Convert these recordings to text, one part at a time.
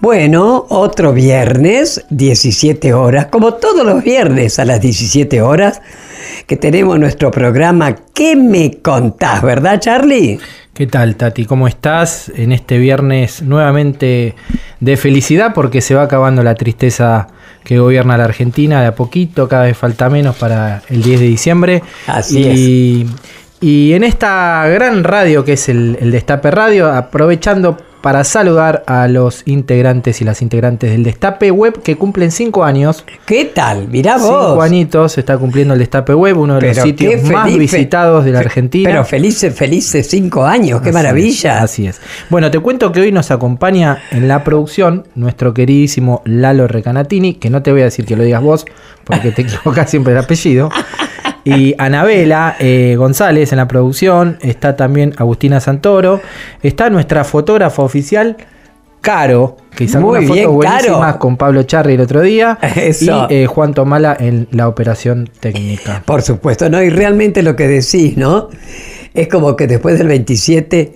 Bueno, otro viernes, 17 horas, como todos los viernes a las 17 horas, que tenemos nuestro programa ¿Qué me contás? ¿Verdad, Charlie? ¿Qué tal, Tati? ¿Cómo estás? En este viernes nuevamente de felicidad porque se va acabando la tristeza que gobierna la Argentina de a poquito, cada vez falta menos para el 10 de diciembre. Así y, es. Y en esta gran radio que es el, el Destape Radio, aprovechando para saludar a los integrantes y las integrantes del Destape Web que cumplen cinco años. ¿Qué tal? Mirá vos. Cinco añitos está cumpliendo el Destape Web, uno de Pero los sitios más visitados de la Argentina. Pero felices, felices cinco años, qué Así maravilla. es, así es. Bueno, te cuento que hoy nos acompaña en la producción nuestro queridísimo Lalo Recanatini, que no te voy a decir que lo digas vos, porque te equivocas siempre el apellido. Y Anabela eh, González en la producción, está también Agustina Santoro, está nuestra fotógrafa oficial, Caro, que sacó Muy una foto bien, buenísima Caro. con Pablo Charri el otro día, Eso. y eh, Juan Tomala en la operación técnica. Por supuesto, ¿no? Y realmente lo que decís, ¿no? Es como que después del 27,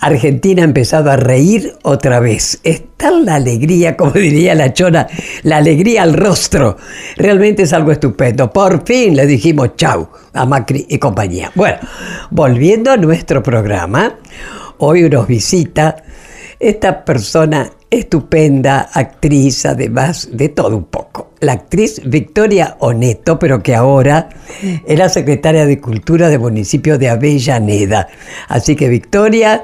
Argentina ha empezado a reír otra vez. Es tal la alegría, como diría la chona, la alegría al rostro. Realmente es algo estupendo. Por fin le dijimos chau a Macri y compañía. Bueno, volviendo a nuestro programa, hoy nos visita esta persona estupenda, actriz, además de todo un poco. La actriz Victoria Oneto, pero que ahora es la secretaria de Cultura del municipio de Avellaneda. Así que Victoria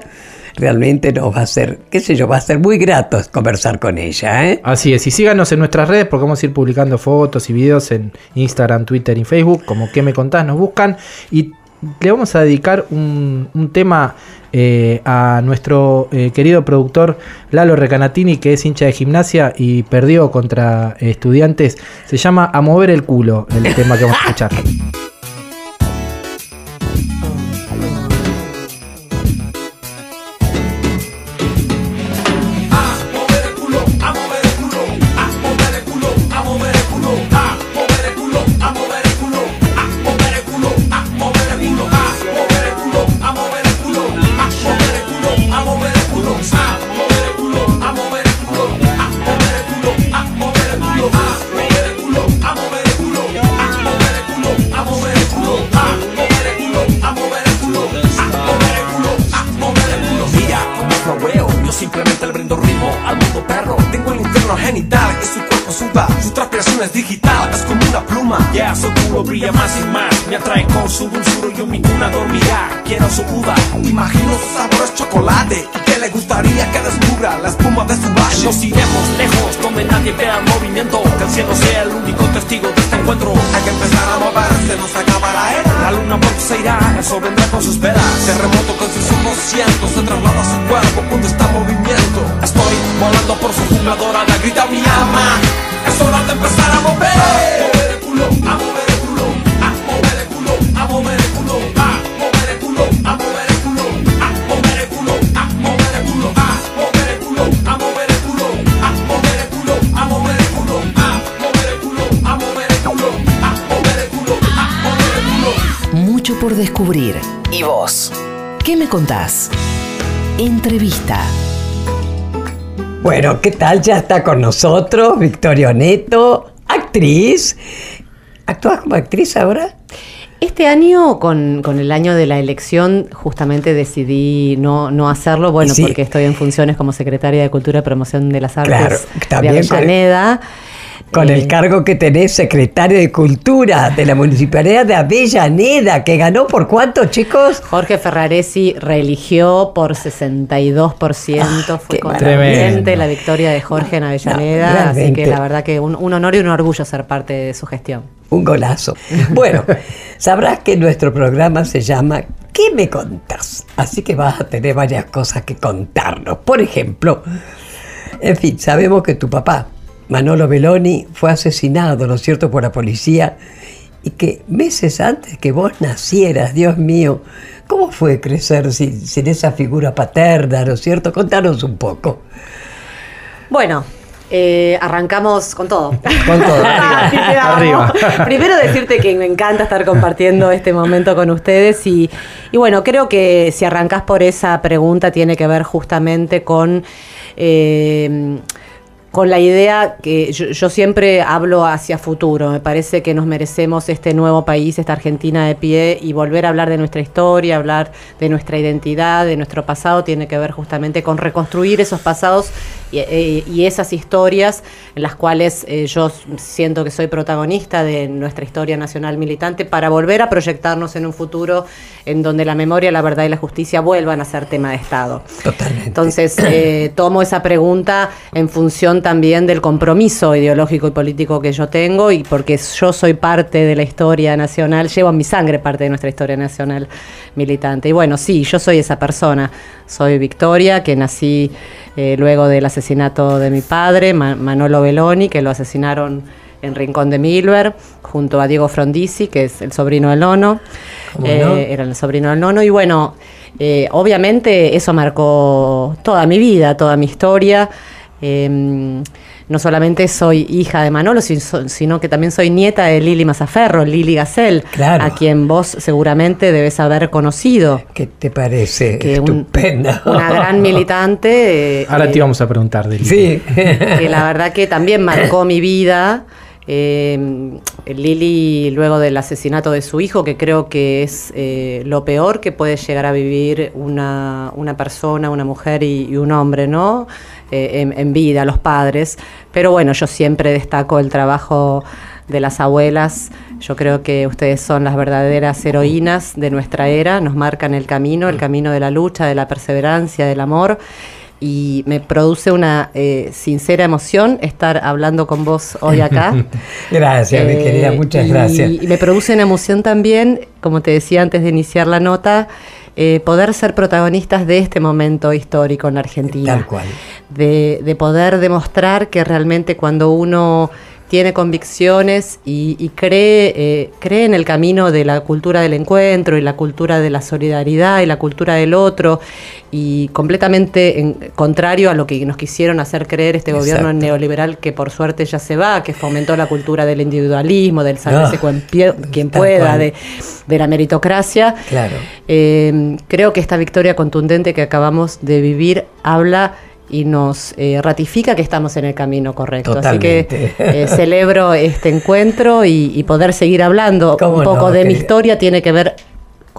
realmente nos va a ser, qué sé yo, va a ser muy grato conversar con ella. ¿eh? Así es, y síganos en nuestras redes porque vamos a ir publicando fotos y videos en Instagram, Twitter y Facebook, como que me contás, nos buscan y le vamos a dedicar un, un tema eh, a nuestro eh, querido productor Lalo Recanatini, que es hincha de gimnasia y perdió contra eh, estudiantes. Se llama A mover el culo, el tema que vamos a escuchar. ¿Qué me contás? Entrevista. Bueno, ¿qué tal? Ya está con nosotros Victoria Oneto, actriz. ¿Actúas como actriz ahora? Este año, con, con el año de la elección, justamente decidí no, no hacerlo, bueno, Sí. porque estoy en funciones como secretaria de Cultura y Promoción de las Artes Claro, de también con- Avellaneda. Con Eh, el cargo que tenés, secretario de Cultura de la Municipalidad de Avellaneda, que ganó por cuántos, chicos? Jorge Ferraresi reeligió por 62%. Fue qué contundente la victoria de Jorge en Avellaneda. No, así que la verdad que un, un honor y un orgullo ser parte de su gestión. Un golazo. Bueno, sabrás que nuestro programa se llama ¿Qué me contás? Así que vas a tener varias cosas que contarnos. Por ejemplo, en fin, sabemos que tu papá Manolo Belloni fue asesinado, ¿no es cierto?, por la policía y que meses antes que vos nacieras, Dios mío, ¿cómo fue crecer sin, sin esa figura paterna, ¿no es cierto? Contanos un poco. Bueno, eh, arrancamos con todo. Con todo. Arriba. Primero decirte que me encanta estar compartiendo este momento con ustedes y, y bueno, creo que si arrancás por esa pregunta tiene que ver justamente con... eh, con la idea que yo, yo siempre hablo hacia futuro. Me parece que nos merecemos este nuevo país, esta Argentina de pie y volver a hablar de nuestra historia, hablar de nuestra identidad, de nuestro pasado, tiene que ver justamente con reconstruir esos pasados y, eh, y esas historias en las cuales eh, yo siento que soy protagonista de nuestra historia nacional militante para volver a proyectarnos en un futuro en donde la memoria, la verdad y la justicia vuelvan a ser tema de Estado. Totalmente. Entonces, eh, tomo esa pregunta en función también del compromiso ideológico y político que yo tengo y porque yo soy parte de la historia nacional, llevo en mi sangre parte de nuestra historia nacional militante. Y bueno, sí, yo soy esa persona. Soy Victoria, que nací eh, luego del asesinato de mi padre, Ma- Manolo Belloni, que lo asesinaron en Rincón de Milver, junto a Diego Frondizi, que es el sobrino del nono. ¿Cómo Eh, no? era el sobrino del nono. Y bueno, eh, obviamente eso marcó toda mi vida, toda mi historia. Eh, no solamente soy hija de Manolo, sino que también soy nieta de Lili Mazaferro, Lili Gacel, Claro. a quien vos seguramente debes haber conocido. ¿Qué te parece? Que un- Estupenda. una gran militante. eh, Ahora eh, te íbamos a preguntar de Sí. que la verdad que también marcó mi vida. Eh, Lili, luego del asesinato de su hijo, que creo que es eh, lo peor que puede llegar a vivir una, una persona, una mujer y, y un hombre, ¿no? Eh, en, en vida, los padres. Pero bueno, yo siempre destaco el trabajo de las abuelas. Yo creo que ustedes son las verdaderas heroínas de nuestra era, nos marcan el camino, el camino de la lucha, de la perseverancia, del amor y me produce una eh, sincera emoción estar hablando con vos hoy acá. Gracias, mi Eh, querida, muchas y- gracias. Y me produce una emoción también, como te decía antes de iniciar la nota, eh, poder ser protagonistas de este momento histórico en la Argentina. Tal cual. De, de poder demostrar que realmente cuando uno tiene convicciones y, y cree, eh, cree en el camino de la cultura del encuentro y la cultura de la solidaridad y la cultura del otro y completamente en, contrario a lo que nos quisieron hacer creer este gobierno neoliberal que por suerte ya se va, que fomentó la cultura del individualismo, del sálvese Ah, quien, pie- quien pueda, de, de la meritocracia. Claro. Eh, creo que esta victoria contundente que acabamos de vivir habla y nos eh, ratifica que estamos en el camino correcto. Totalmente. Así que eh, celebro este encuentro y, y poder seguir hablando ¿Cómo un poco no, de mi historia tiene que ver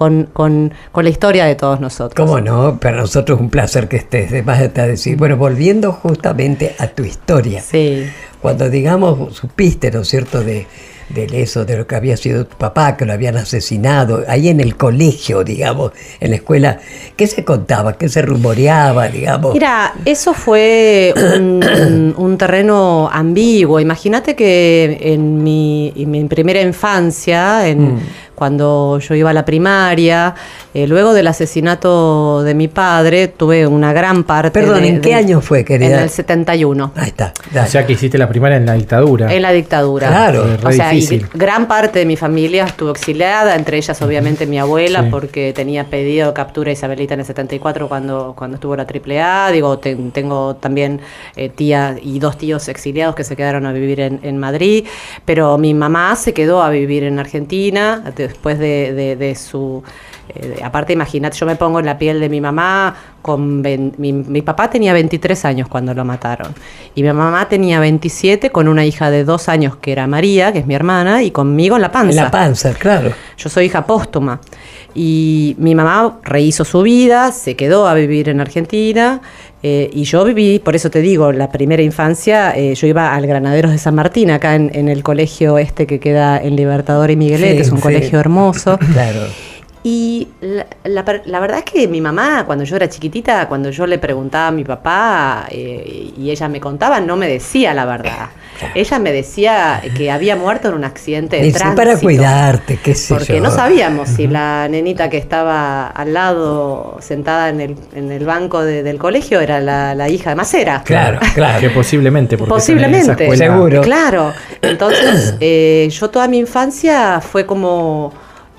con, con- con la historia de todos nosotros. ¿Cómo no? Para nosotros es un placer que estés. De más decir. Bueno, volviendo justamente a tu historia. Sí. Cuando, digamos, supiste, ¿no es cierto?, de, de eso, de lo que había sido tu papá, que lo habían asesinado, ahí en el colegio, digamos, en la escuela, ¿qué se contaba? ¿Qué se rumoreaba, digamos? Mira, eso fue un, un terreno ambiguo. Imagínate que en mi, en mi primera infancia, en, cuando yo iba a la primaria, eh, luego del asesinato de mi padre, tuve una gran parte. Perdón, de- ¿en qué de- año fue, querida? En el 71. Ahí está. O dale. sea que hiciste la primaria en la dictadura. En la dictadura. Claro. Eh, O sea, y difícil. gran parte de mi familia estuvo exiliada, entre ellas obviamente mi abuela, Sí. porque tenía pedido captura isabelita en el 74 cuando, cuando estuvo la AAA. Digo, te- tengo también eh, tía y dos tíos exiliados que se quedaron a vivir en, en Madrid, pero mi mamá se quedó a vivir en Argentina después de, de- de su... eh, aparte, imagínate, yo me pongo en la piel de mi mamá, con ven- mi, mi papá tenía 23 años cuando lo mataron y mi mamá tenía 27 con una hija de dos años que era María, que es mi hermana, y conmigo en la panza. En la panza, claro. Yo soy hija póstuma. Y mi mamá rehizo su vida, se quedó a vivir en Argentina. Eh, y yo viví, por eso te digo, la primera infancia, eh, yo iba al Granaderos de San Martín, acá en, en el colegio este que queda en Libertador y Miguelete, Sí, es un sí. colegio hermoso. Claro. Y la, la per- la verdad es que mi mamá, cuando yo era chiquitita, cuando yo le preguntaba a mi papá eh, y ella me contaba, no me decía la verdad. Ella me decía que había muerto en un accidente de Dice, tránsito. para cuidarte, qué sé Porque yo. no sabíamos si la nenita que estaba al lado, sentada en el, en el banco de- del colegio, era la, la hija de Macera. Claro, claro. Que posiblemente, porque Posiblemente. en esa escuela- Seguro. Claro. Entonces, eh, yo toda mi infancia fue como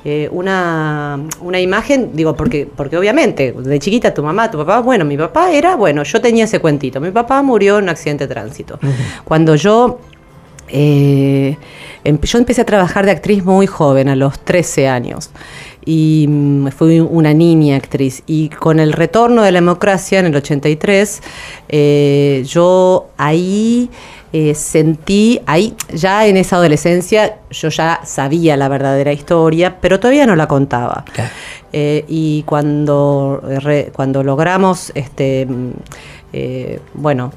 eh, una, una imagen, digo, porque, porque obviamente, de chiquita tu mamá, tu papá, bueno, mi papá era, bueno, yo tenía ese cuentito. Mi papá murió en un accidente de tránsito. Cuando yo eh, em- yo empecé a trabajar de actriz muy joven, a los 13 años. Y mm, fui una niña actriz. Y con el retorno de la democracia en el 83, eh, yo ahí eh, sentí, ahí ya en esa adolescencia, yo ya sabía la verdadera historia, pero todavía no la contaba. Claro. Eh, y cuando, re- cuando logramos, este, mm, eh, bueno,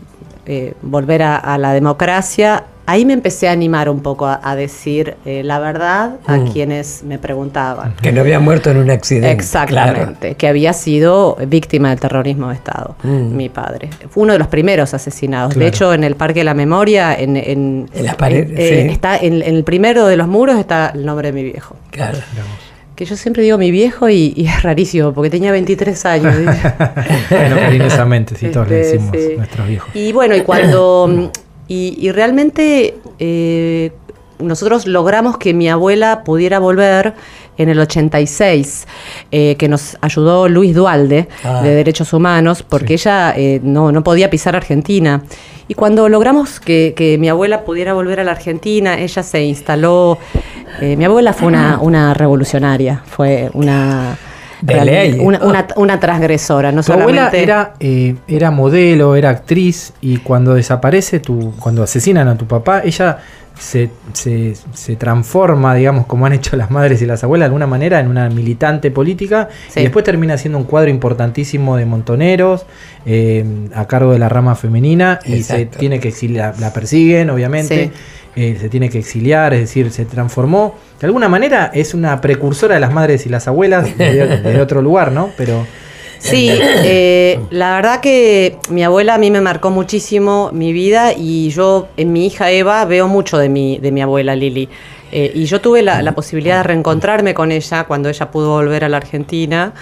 volver a, a la democracia, ahí me empecé a animar un poco a, a decir eh, la verdad a Mm. quienes me preguntaban. Que no había muerto en un accidente. Exactamente, que había sido víctima del terrorismo de Estado, Mm. mi padre. Fue uno de los primeros asesinados. Claro. De hecho, en el Parque de la Memoria, en, en- En las paredes, eh, sí. está en, en el primero de los muros está el nombre de mi viejo. Claro. Que yo siempre digo mi viejo y, y es rarísimo, porque tenía 23 años. bueno, cariñosamente, si todos le Este, decimos sí. nuestros viejos. Y bueno, y cuando. Y, y realmente eh, nosotros logramos que mi abuela pudiera volver en el 86, eh, que nos ayudó Luis Dualde Ah. de Derechos Humanos, porque ella eh, no, no podía pisar Argentina. Y cuando logramos que, que mi abuela pudiera volver a la Argentina, ella se instaló. eh, mi abuela fue una, una revolucionaria, fue una. De ley. Una, una, una transgresora, no Tu abuela solamente. era, eh, era modelo, era actriz, y cuando desaparece, tu, cuando asesinan a tu papá, ella se, se, se transforma, digamos, como han hecho las madres y las abuelas, de alguna manera, en una militante política, Sí. y después termina siendo un cuadro importantísimo de montoneros, eh, a cargo de la rama femenina, y se tiene que exiliar, la persiguen, obviamente. Sí. eh, se tiene que exiliar, es decir, se transformó. De alguna manera es una precursora de las madres y las abuelas de, de otro lugar, ¿no? Pero Sí, eh, la verdad que mi abuela a mí me marcó muchísimo mi vida y yo en mi hija Eva veo mucho de mi, de mi abuela Lili. Eh, y yo tuve la, la posibilidad de reencontrarme con ella cuando ella pudo volver a la Argentina.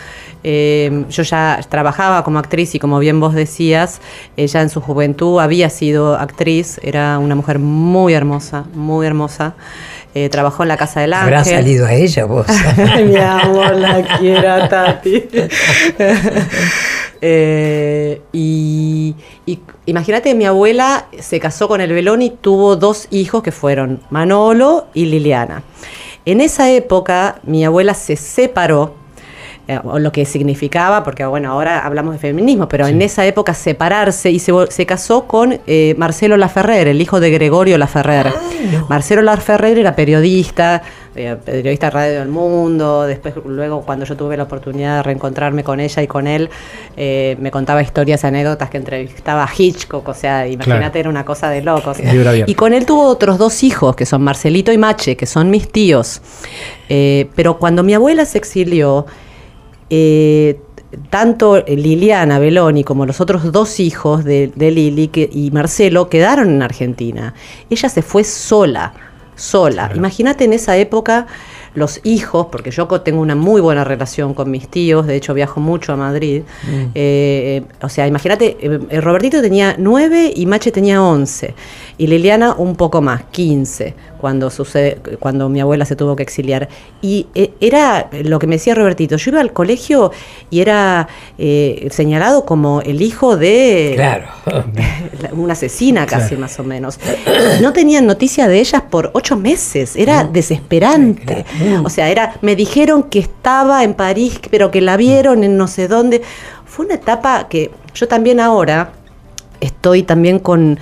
Eh, yo ya trabajaba como actriz y como bien vos decías, ella en su juventud había sido actriz, era una mujer muy hermosa, muy hermosa. Eh, trabajó en la Casa del Ángel. Habrá salido a ella vos. Mi amor, la quiero, Tati. Eh, y y imagínate mi abuela se casó con el Belón y tuvo dos hijos que fueron Manolo y Liliana. En esa época, mi abuela se separó, eh, o lo que significaba, porque bueno, ahora hablamos de feminismo, pero en esa época separarse y se, casó con eh, Marcelo Laferrer, el hijo de Gregorio Laferrer. Marcelo Laferrer era periodista, eh, periodista de Radio del Mundo, después luego cuando yo tuve la oportunidad de reencontrarme con ella y con él, eh, me contaba historias, anécdotas que entrevistaba a Hitchcock, o sea, imagínate, Claro. era una cosa de locos. Y con él tuvo otros dos hijos, que son Marcelito y Mache, que son mis tíos. Pero cuando mi abuela se exilió, eh, tanto Liliana Beloni como los otros dos hijos de, de Lili que- y Marcelo quedaron en Argentina. Ella se fue sola, sola. Imagínate en esa época los hijos, porque yo tengo una muy buena relación con mis tíos, de hecho viajo mucho a Madrid. Eh, eh, o sea, imagínate, Robertito tenía nueve y Mache tenía once. Y Liliana un poco más, 15, cuando, sucede, cuando mi abuela se tuvo que exiliar. Y eh, era lo que me decía Robertito, yo iba al colegio y era eh, señalado como el hijo de Claro. una asesina casi más o menos. No tenían noticia de ellas por ocho meses, era desesperante. O sea, era, me dijeron que estaba en París, pero que la vieron en no sé dónde. Fue una etapa que yo también ahora estoy también con,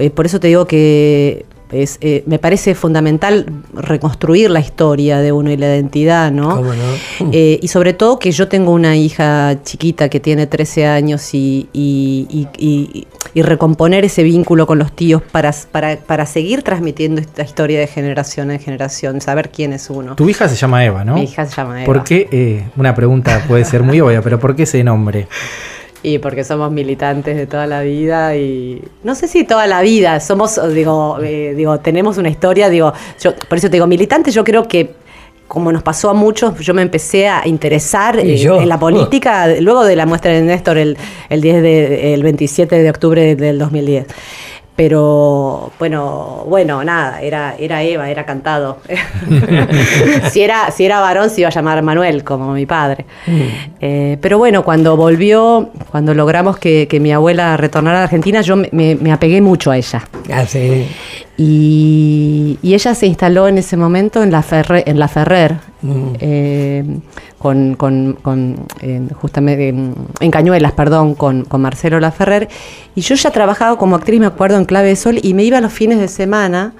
eh, por eso te digo que es, eh, me parece fundamental reconstruir la historia de uno y la identidad, ¿no? ¿Cómo no? Eh, y sobre todo que yo tengo una hija chiquita que tiene 13 años y, y- y- y- y recomponer ese vínculo con los tíos para, para, para seguir transmitiendo esta historia de generación en generación, saber quién es uno. Tu hija se llama Eva, ¿no? Mi hija se llama Eva. ¿Por qué? eh, una pregunta puede ser muy obvia, pero ¿por qué ese nombre? Y porque somos militantes de toda la vida y no sé si toda la vida, somos, digo, eh, digo, tenemos una historia, digo, yo, por eso te digo, militantes, yo creo que como nos pasó a muchos, yo me empecé a interesar eh, en la política luego de la muestra de Néstor el, el 10 de, el 27 de octubre del 2010. Pero bueno, bueno, nada, era, era Eva, era cantado. si, era, si era varón se iba a llamar Manuel, como mi padre. Eh, pero bueno, cuando volvió, cuando logramos que, que mi abuela retornara a Argentina, yo me, me- me apegué mucho a ella. Ah, sí. Y, y ella se instaló en ese momento en la, Ferre- en la Ferrer, eh, con, con- con, eh, justamente en, en Cañuelas, perdón, con, con Marcelo Laferrer. Y yo ya trabajaba como actriz, me acuerdo, en Clave de Sol, y me iba los fines de semana,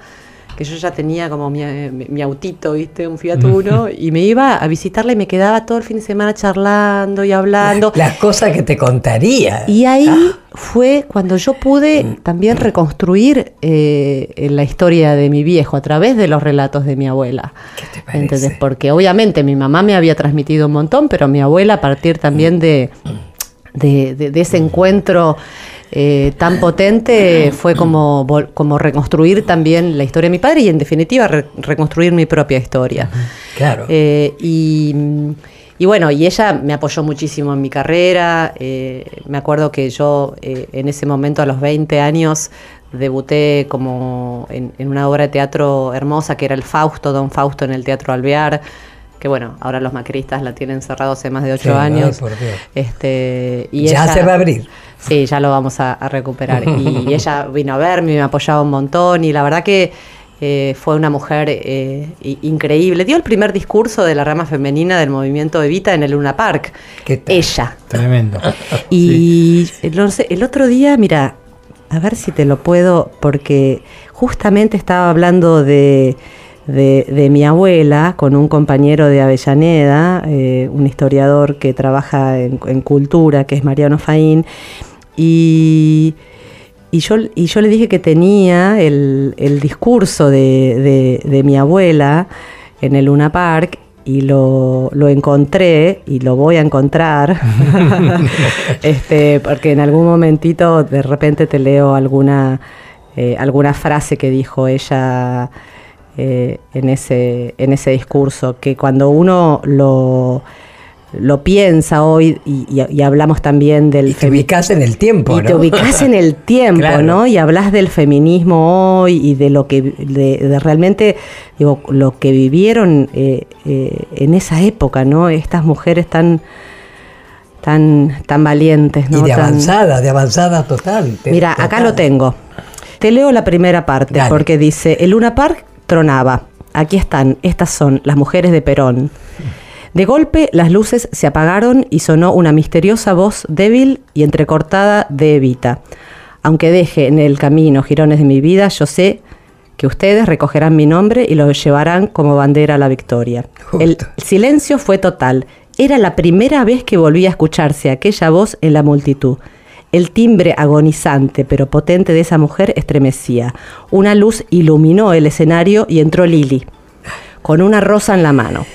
que yo ya tenía como mi, eh, mi- mi autito, ¿viste? Un Fiat Uno, y me iba a visitarla y me quedaba todo el fin de semana charlando y hablando. Las cosas que te contaría. Y ahí Ah. fue cuando yo pude también reconstruir eh, la historia de mi viejo a través de los relatos de mi abuela. ¿Qué te parece? ¿Entendés? Porque obviamente mi mamá me había transmitido un montón, pero mi abuela a partir también de, de, de- de ese encuentro eh, tan potente fue como, como reconstruir también la historia de mi padre y en definitiva re- reconstruir mi propia historia. Claro. Eh, y, y bueno, y ella me apoyó muchísimo en mi carrera. eh, me acuerdo que yo eh, en ese momento, a los 20 años, debuté como en, en una obra de teatro hermosa que era el Fausto, Don Fausto en el Teatro Alvear. Que bueno, ahora los macristas la tienen cerrado hace más de ocho Sí, ay, años. por Dios. Este, y Ya ella- se va a abrir. Sí, ya lo vamos a, a recuperar. Y, y ella vino a verme, me apoyaba un montón y la verdad que eh, fue una mujer eh, increíble. Dio el primer discurso de la rama femenina del movimiento Evita en el Luna Park. ¿Qué tal? Ella. Tremendo. Y no sé, el otro día, mira, a ver si te lo puedo, porque justamente estaba hablando de, de- de mi abuela con un compañero de Avellaneda, eh, un historiador que trabaja en, en cultura, que es Mariano Faín, y, y yo, y yo le dije que tenía el, el discurso de, de- de mi abuela en el Luna Park y lo, lo encontré y lo voy a encontrar, este, porque en algún momentito de repente te leo alguna, eh, alguna frase que dijo ella eh, en, ese, en ese discurso, que cuando uno lo, lo piensa hoy y, y- y hablamos también del Y te ubicas en el tiempo, y te ¿no? ubicas en el tiempo, Claro. ¿no? Y hablas del feminismo hoy y de lo que de, de realmente digo lo que vivieron eh, eh, en esa época, ¿no? Estas mujeres tan tan tan valientes, ¿no? Y de Tan- avanzada, de avanzada total. Mira, total. acá lo tengo. Te leo la primera parte Dale. porque dice, el Luna Park tronaba. Aquí están, estas son las mujeres de Perón. De golpe las luces se apagaron y sonó una misteriosa voz débil y entrecortada de Evita. Aunque deje en el camino girones de mi vida, yo sé que ustedes recogerán mi nombre y lo llevarán como bandera a la victoria. El silencio fue total. Era la primera vez que volvía a escucharse aquella voz en la multitud. El timbre agonizante pero potente de esa mujer estremecía. Una luz iluminó el escenario y entró Lili, con una rosa en la mano.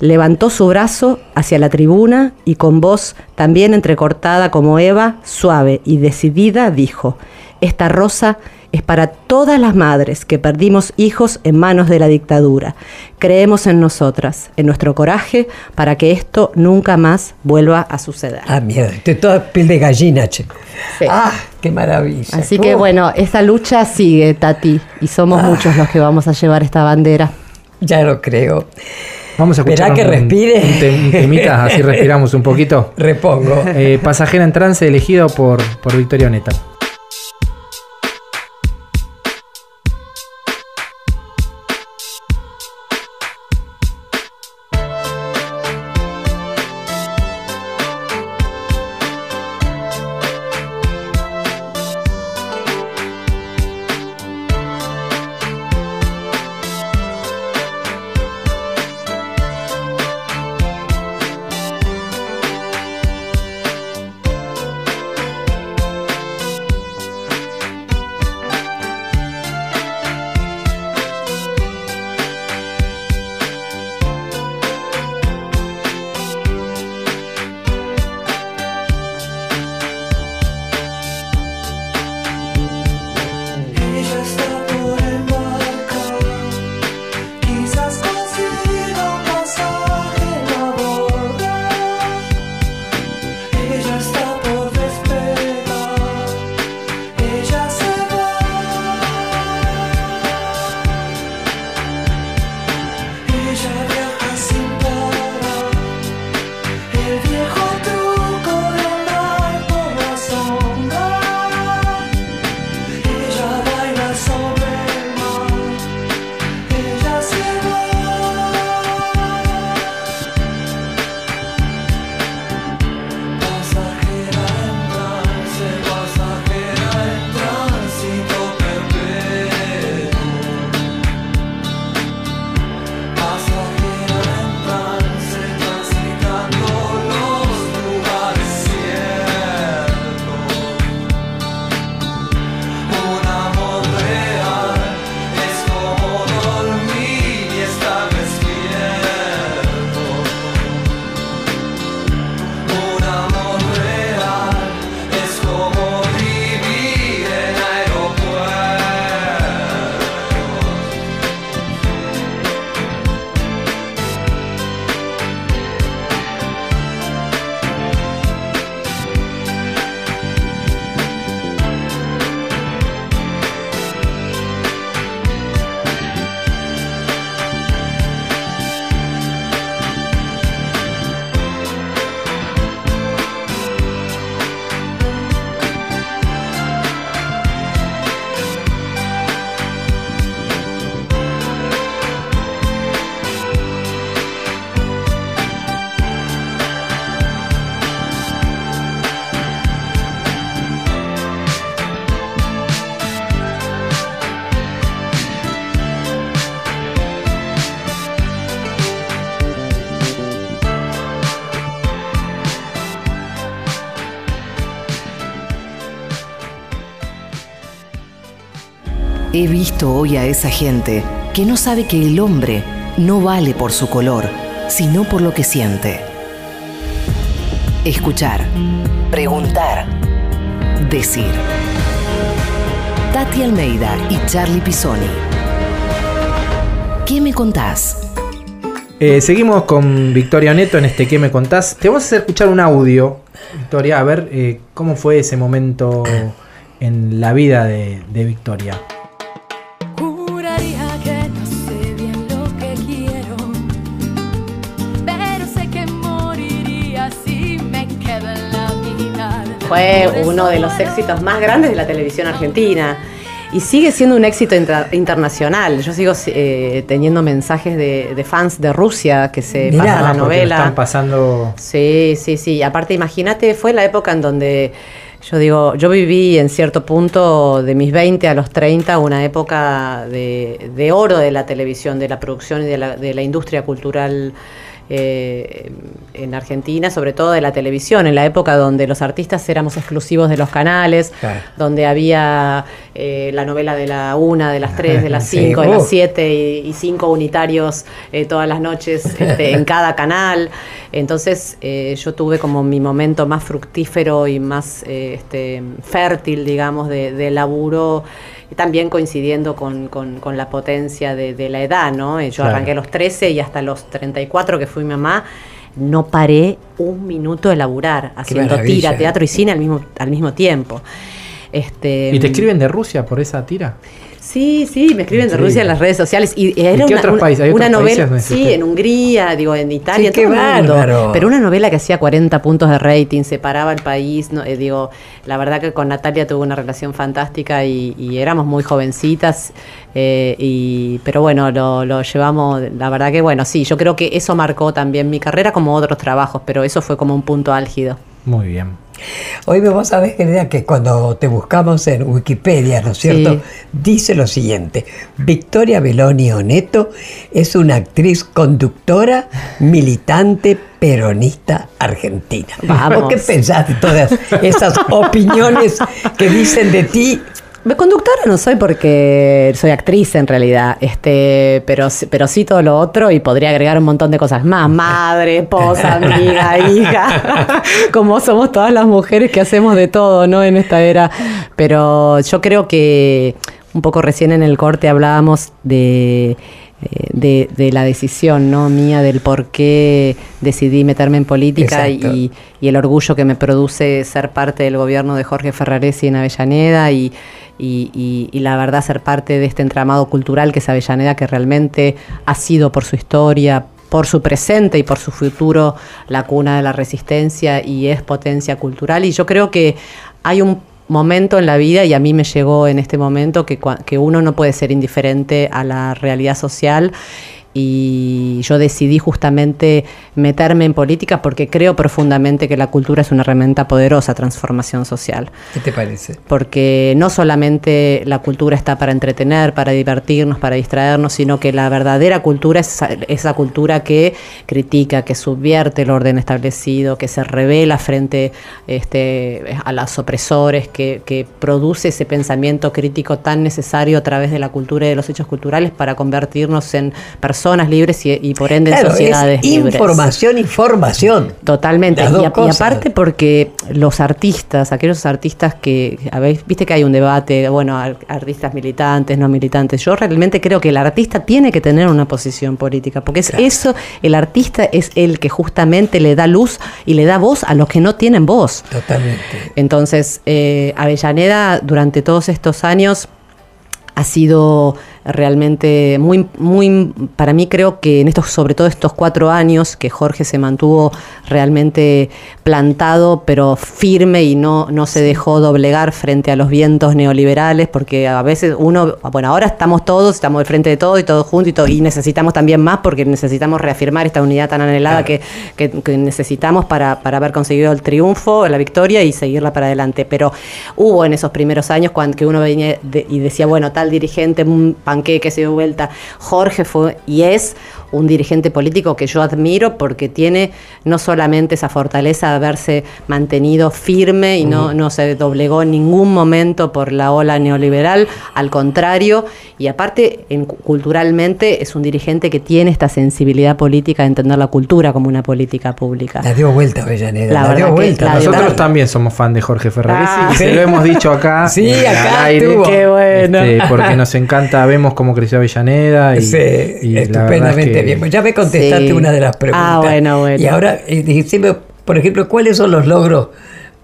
Levantó su brazo hacia la tribuna y con voz también entrecortada como Eva, suave y decidida, dijo, Esta rosa es para todas las madres que perdimos hijos en manos de la dictadura. Creemos en nosotras, en nuestro coraje, para que esto nunca más vuelva a suceder. Ah, mierda, estoy toda piel de gallina, che. Sí. Ah, qué maravilla. Así que Oh, bueno, esta lucha sigue, Tati, y somos muchos los que vamos a llevar esta bandera. Ya lo creo. Vamos a escuchar que un- respire. Un, tem- un temita, así respiramos un poquito. Repongo. Eh, pasajera en trance elegido por, por Victoria Neta. He visto hoy a esa gente que no sabe que el hombre no vale por su color, sino por lo que siente. Escuchar, preguntar, decir. Tati Almeida y Charlie Pisoni. ¿Qué me contás? Eh, seguimos con Victoria Neto en este ¿Qué me contás? Te vamos a hacer escuchar un audio, Victoria, a ver eh, cómo fue ese momento en la vida de, de Victoria. Fue uno de los éxitos más grandes de la televisión argentina. Y sigue siendo un éxito inter- internacional. Yo sigo eh, teniendo mensajes de, de fans de Rusia que se Mirá, pasa la novela. Están pasando. Sí, sí, sí. Aparte, imagínate, fue la época en donde yo digo, yo viví en cierto punto de mis 20 a los 30 una época de, de oro de la televisión, de la producción y de la, de la industria cultural eh, en Argentina, sobre todo de la televisión, en la época donde los artistas éramos exclusivos de los canales, Claro. donde había eh, la novela de la una, de las tres, de las Sí, cinco, de uh. las siete y, y cinco unitarios eh, todas las noches este, en cada canal. Entonces yo tuve como mi momento más fructífero y más este, fértil, digamos, de, de laburo, también coincidiendo con, con- con la potencia de, de la edad, ¿no? Eh, Yo Claro. arranqué a los 13 y hasta los 34 que fui mamá. No paré un minuto de laburar, haciendo tira, teatro y cine al mismo, al mismo tiempo. Este, ¿Y te escriben de Rusia por esa tira? Sí, sí, me escriben de. Rusia en las redes sociales. Y era ¿Y qué una, otros países? ¿Hay una otros países novela, donde sí, en Hungría, digo, en Italia, Sí, todo qué el mundo. Pero una novela que hacía 40 puntos de rating, separaba el país. no, eh, digo, la verdad que con Natalia tuve una relación fantástica y, y éramos muy jovencitas. eh, y, pero bueno, lo, lo llevamos, la verdad que bueno, sí, yo creo que eso marcó también mi carrera como otros trabajos, pero eso fue como un punto álgido. Muy bien. Hoy vos sabés, querida, que cuando te buscamos en Wikipedia, ¿no es cierto? Sí. Dice lo siguiente: Victoria Beloni Oneto es una actriz conductora, militante, peronista argentina. Vamos. ¿Vos qué pensás de todas esas opiniones que dicen de ti? Conductora no soy porque soy actriz en realidad, este, pero, sí- pero sí todo lo otro y podría agregar un montón de cosas más, madre, esposa, amiga, hija, como somos todas las mujeres que hacemos de todo, ¿no? En esta era. Pero yo creo que un poco recién en el corte hablábamos de, eh, de, de la decisión, ¿no? Mía del por qué decidí meterme en política y, y el orgullo que me produce ser parte del gobierno de Jorge Ferraresi en Avellaneda y, y- la verdad ser parte de este entramado cultural que es Avellaneda, que realmente ha sido por su historia, por su presente y por su futuro la cuna de la resistencia y es potencia cultural. Y yo creo que hay un momento en la vida, y a mí me llegó en este momento, que, que uno no puede ser indiferente a la realidad social y yo decidí justamente meterme en política porque creo profundamente que la cultura es una herramienta poderosa de transformación social. ¿Qué te parece? Porque no solamente la cultura está para entretener, para divertirnos, para distraernos, sino que la verdadera cultura es esa, cultura que critica, que subvierte el orden establecido, que se revela frente este, a los opresores, que, que produce ese pensamiento crítico tan necesario a través de la cultura y de los hechos culturales para convertirnos en personas libres y, y por ende en Claro, sociedades es libres. información y formación. Totalmente. Y, a- y cosas. aparte porque los artistas, aquellos artistas que, habéis, viste que hay un debate, bueno, ar- artistas militantes, no militantes. Yo realmente creo que el artista tiene que tener una posición política, porque es eso, el artista es el que justamente le da luz y le da voz a los que no tienen voz. Totalmente. Entonces, eh, Avellaneda durante todos estos años ha sido realmente muy, muy, para mí creo que en estos, sobre todo estos cuatro años que Jorge se mantuvo realmente plantado, pero firme y no, no se dejó doblegar frente a los vientos neoliberales, porque a veces uno, bueno, ahora estamos todos, estamos al frente de todo y todos juntos y, todo, y necesitamos también más porque necesitamos reafirmar esta unidad tan anhelada que, que- que necesitamos para, para haber conseguido el triunfo, la victoria y seguirla para adelante. Pero hubo en esos primeros años cuando que uno venía de- y decía, bueno, tal dirigente, un panqueque se dio vuelta. Jorge fue y es un dirigente político que yo admiro porque tiene no solamente esa fortaleza de haberse mantenido firme y no, no se doblegó en ningún momento por la ola neoliberal, al contrario, y aparte en- culturalmente es un dirigente que tiene esta sensibilidad política de entender la cultura como una política pública. La dio vuelta Avellaneda. La La, dio vuelta. la Nosotros también somos fan de Jorge Ferraresi Ah, y se sí. lo hemos dicho acá. Sí, eh, acá al aire, estuvo. Qué bueno. este, porque nos encanta, vemos cómo creció Avellaneda y, Sí, y la verdad es estupendamente que- bien. Pues ya me contestaste Sí. una de las preguntas. Ah, bueno, bueno. Y ahora, eh, decime, por ejemplo, ¿cuáles son los logros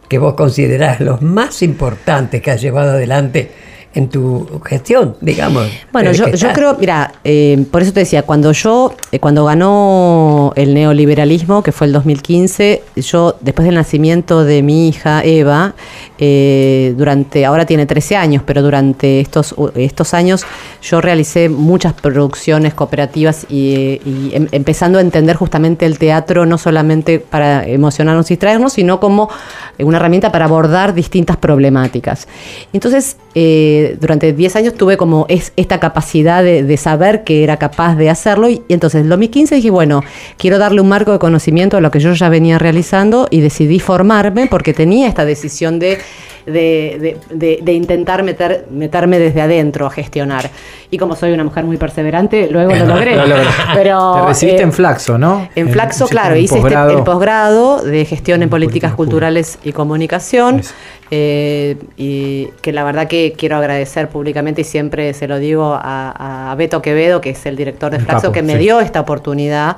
que vos considerás los más importantes que has llevado adelante en tu gestión, digamos? Bueno, yo, yo creo, mira, eh, por eso te decía, cuando yo, eh, cuando ganó el neoliberalismo, que fue el 2015, yo, después del nacimiento de mi hija Eva, eh, durante, ahora tiene 13 años, pero durante estos, estos años yo realicé muchas producciones cooperativas y, em- empezando a entender justamente el teatro, no solamente para emocionarnos y distraernos, sino como una herramienta para abordar distintas problemáticas. Entonces, eh, durante 10 años tuve como es, esta capacidad de, saber que era capaz de hacerlo y, y entonces en el 2015 dije, bueno, quiero darle un marco de conocimiento a lo que yo ya venía realizando y decidí formarme porque tenía esta decisión de, de, de- de- de intentar meter, meterme desde adentro a gestionar. Y como soy una mujer muy perseverante, luego lo logré. Lo logré. Pero, Te recibiste eh, en Flaxo, ¿no? en Flaxo, claro, hice este- el posgrado de gestión en políticas culturales y comunicación, eh, y que la verdad que quiero agradecer públicamente y siempre se lo digo a, a Beto Quevedo, que es el director de Flaxo, capo, que me sí. dio esta oportunidad.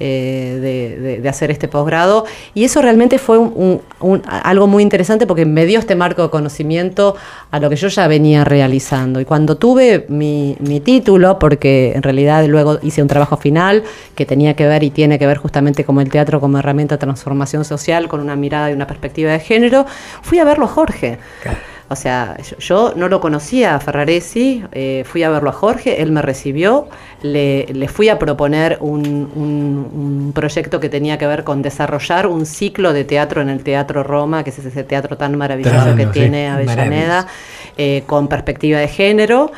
Eh, de, de- de hacer este posgrado. Y eso realmente fue un- un- algo muy interesante porque me dio este marco de conocimiento a lo que yo ya venía realizando. Y cuando tuve mi, mi título porque en realidad luego hice un trabajo final que tenía que ver y tiene que ver justamente como el teatro como herramienta de transformación social con una mirada y una perspectiva de género fui a verlo Jorge o sea, yo, yo no lo conocía a Ferraresi, eh, fui a verlo a Jorge, él me recibió, le, le fui a proponer un, un- un proyecto que tenía que ver con desarrollar un ciclo de teatro en el Teatro Roma, que es ese teatro tan maravilloso que sí, tiene Avellaneda, eh, con perspectiva de género.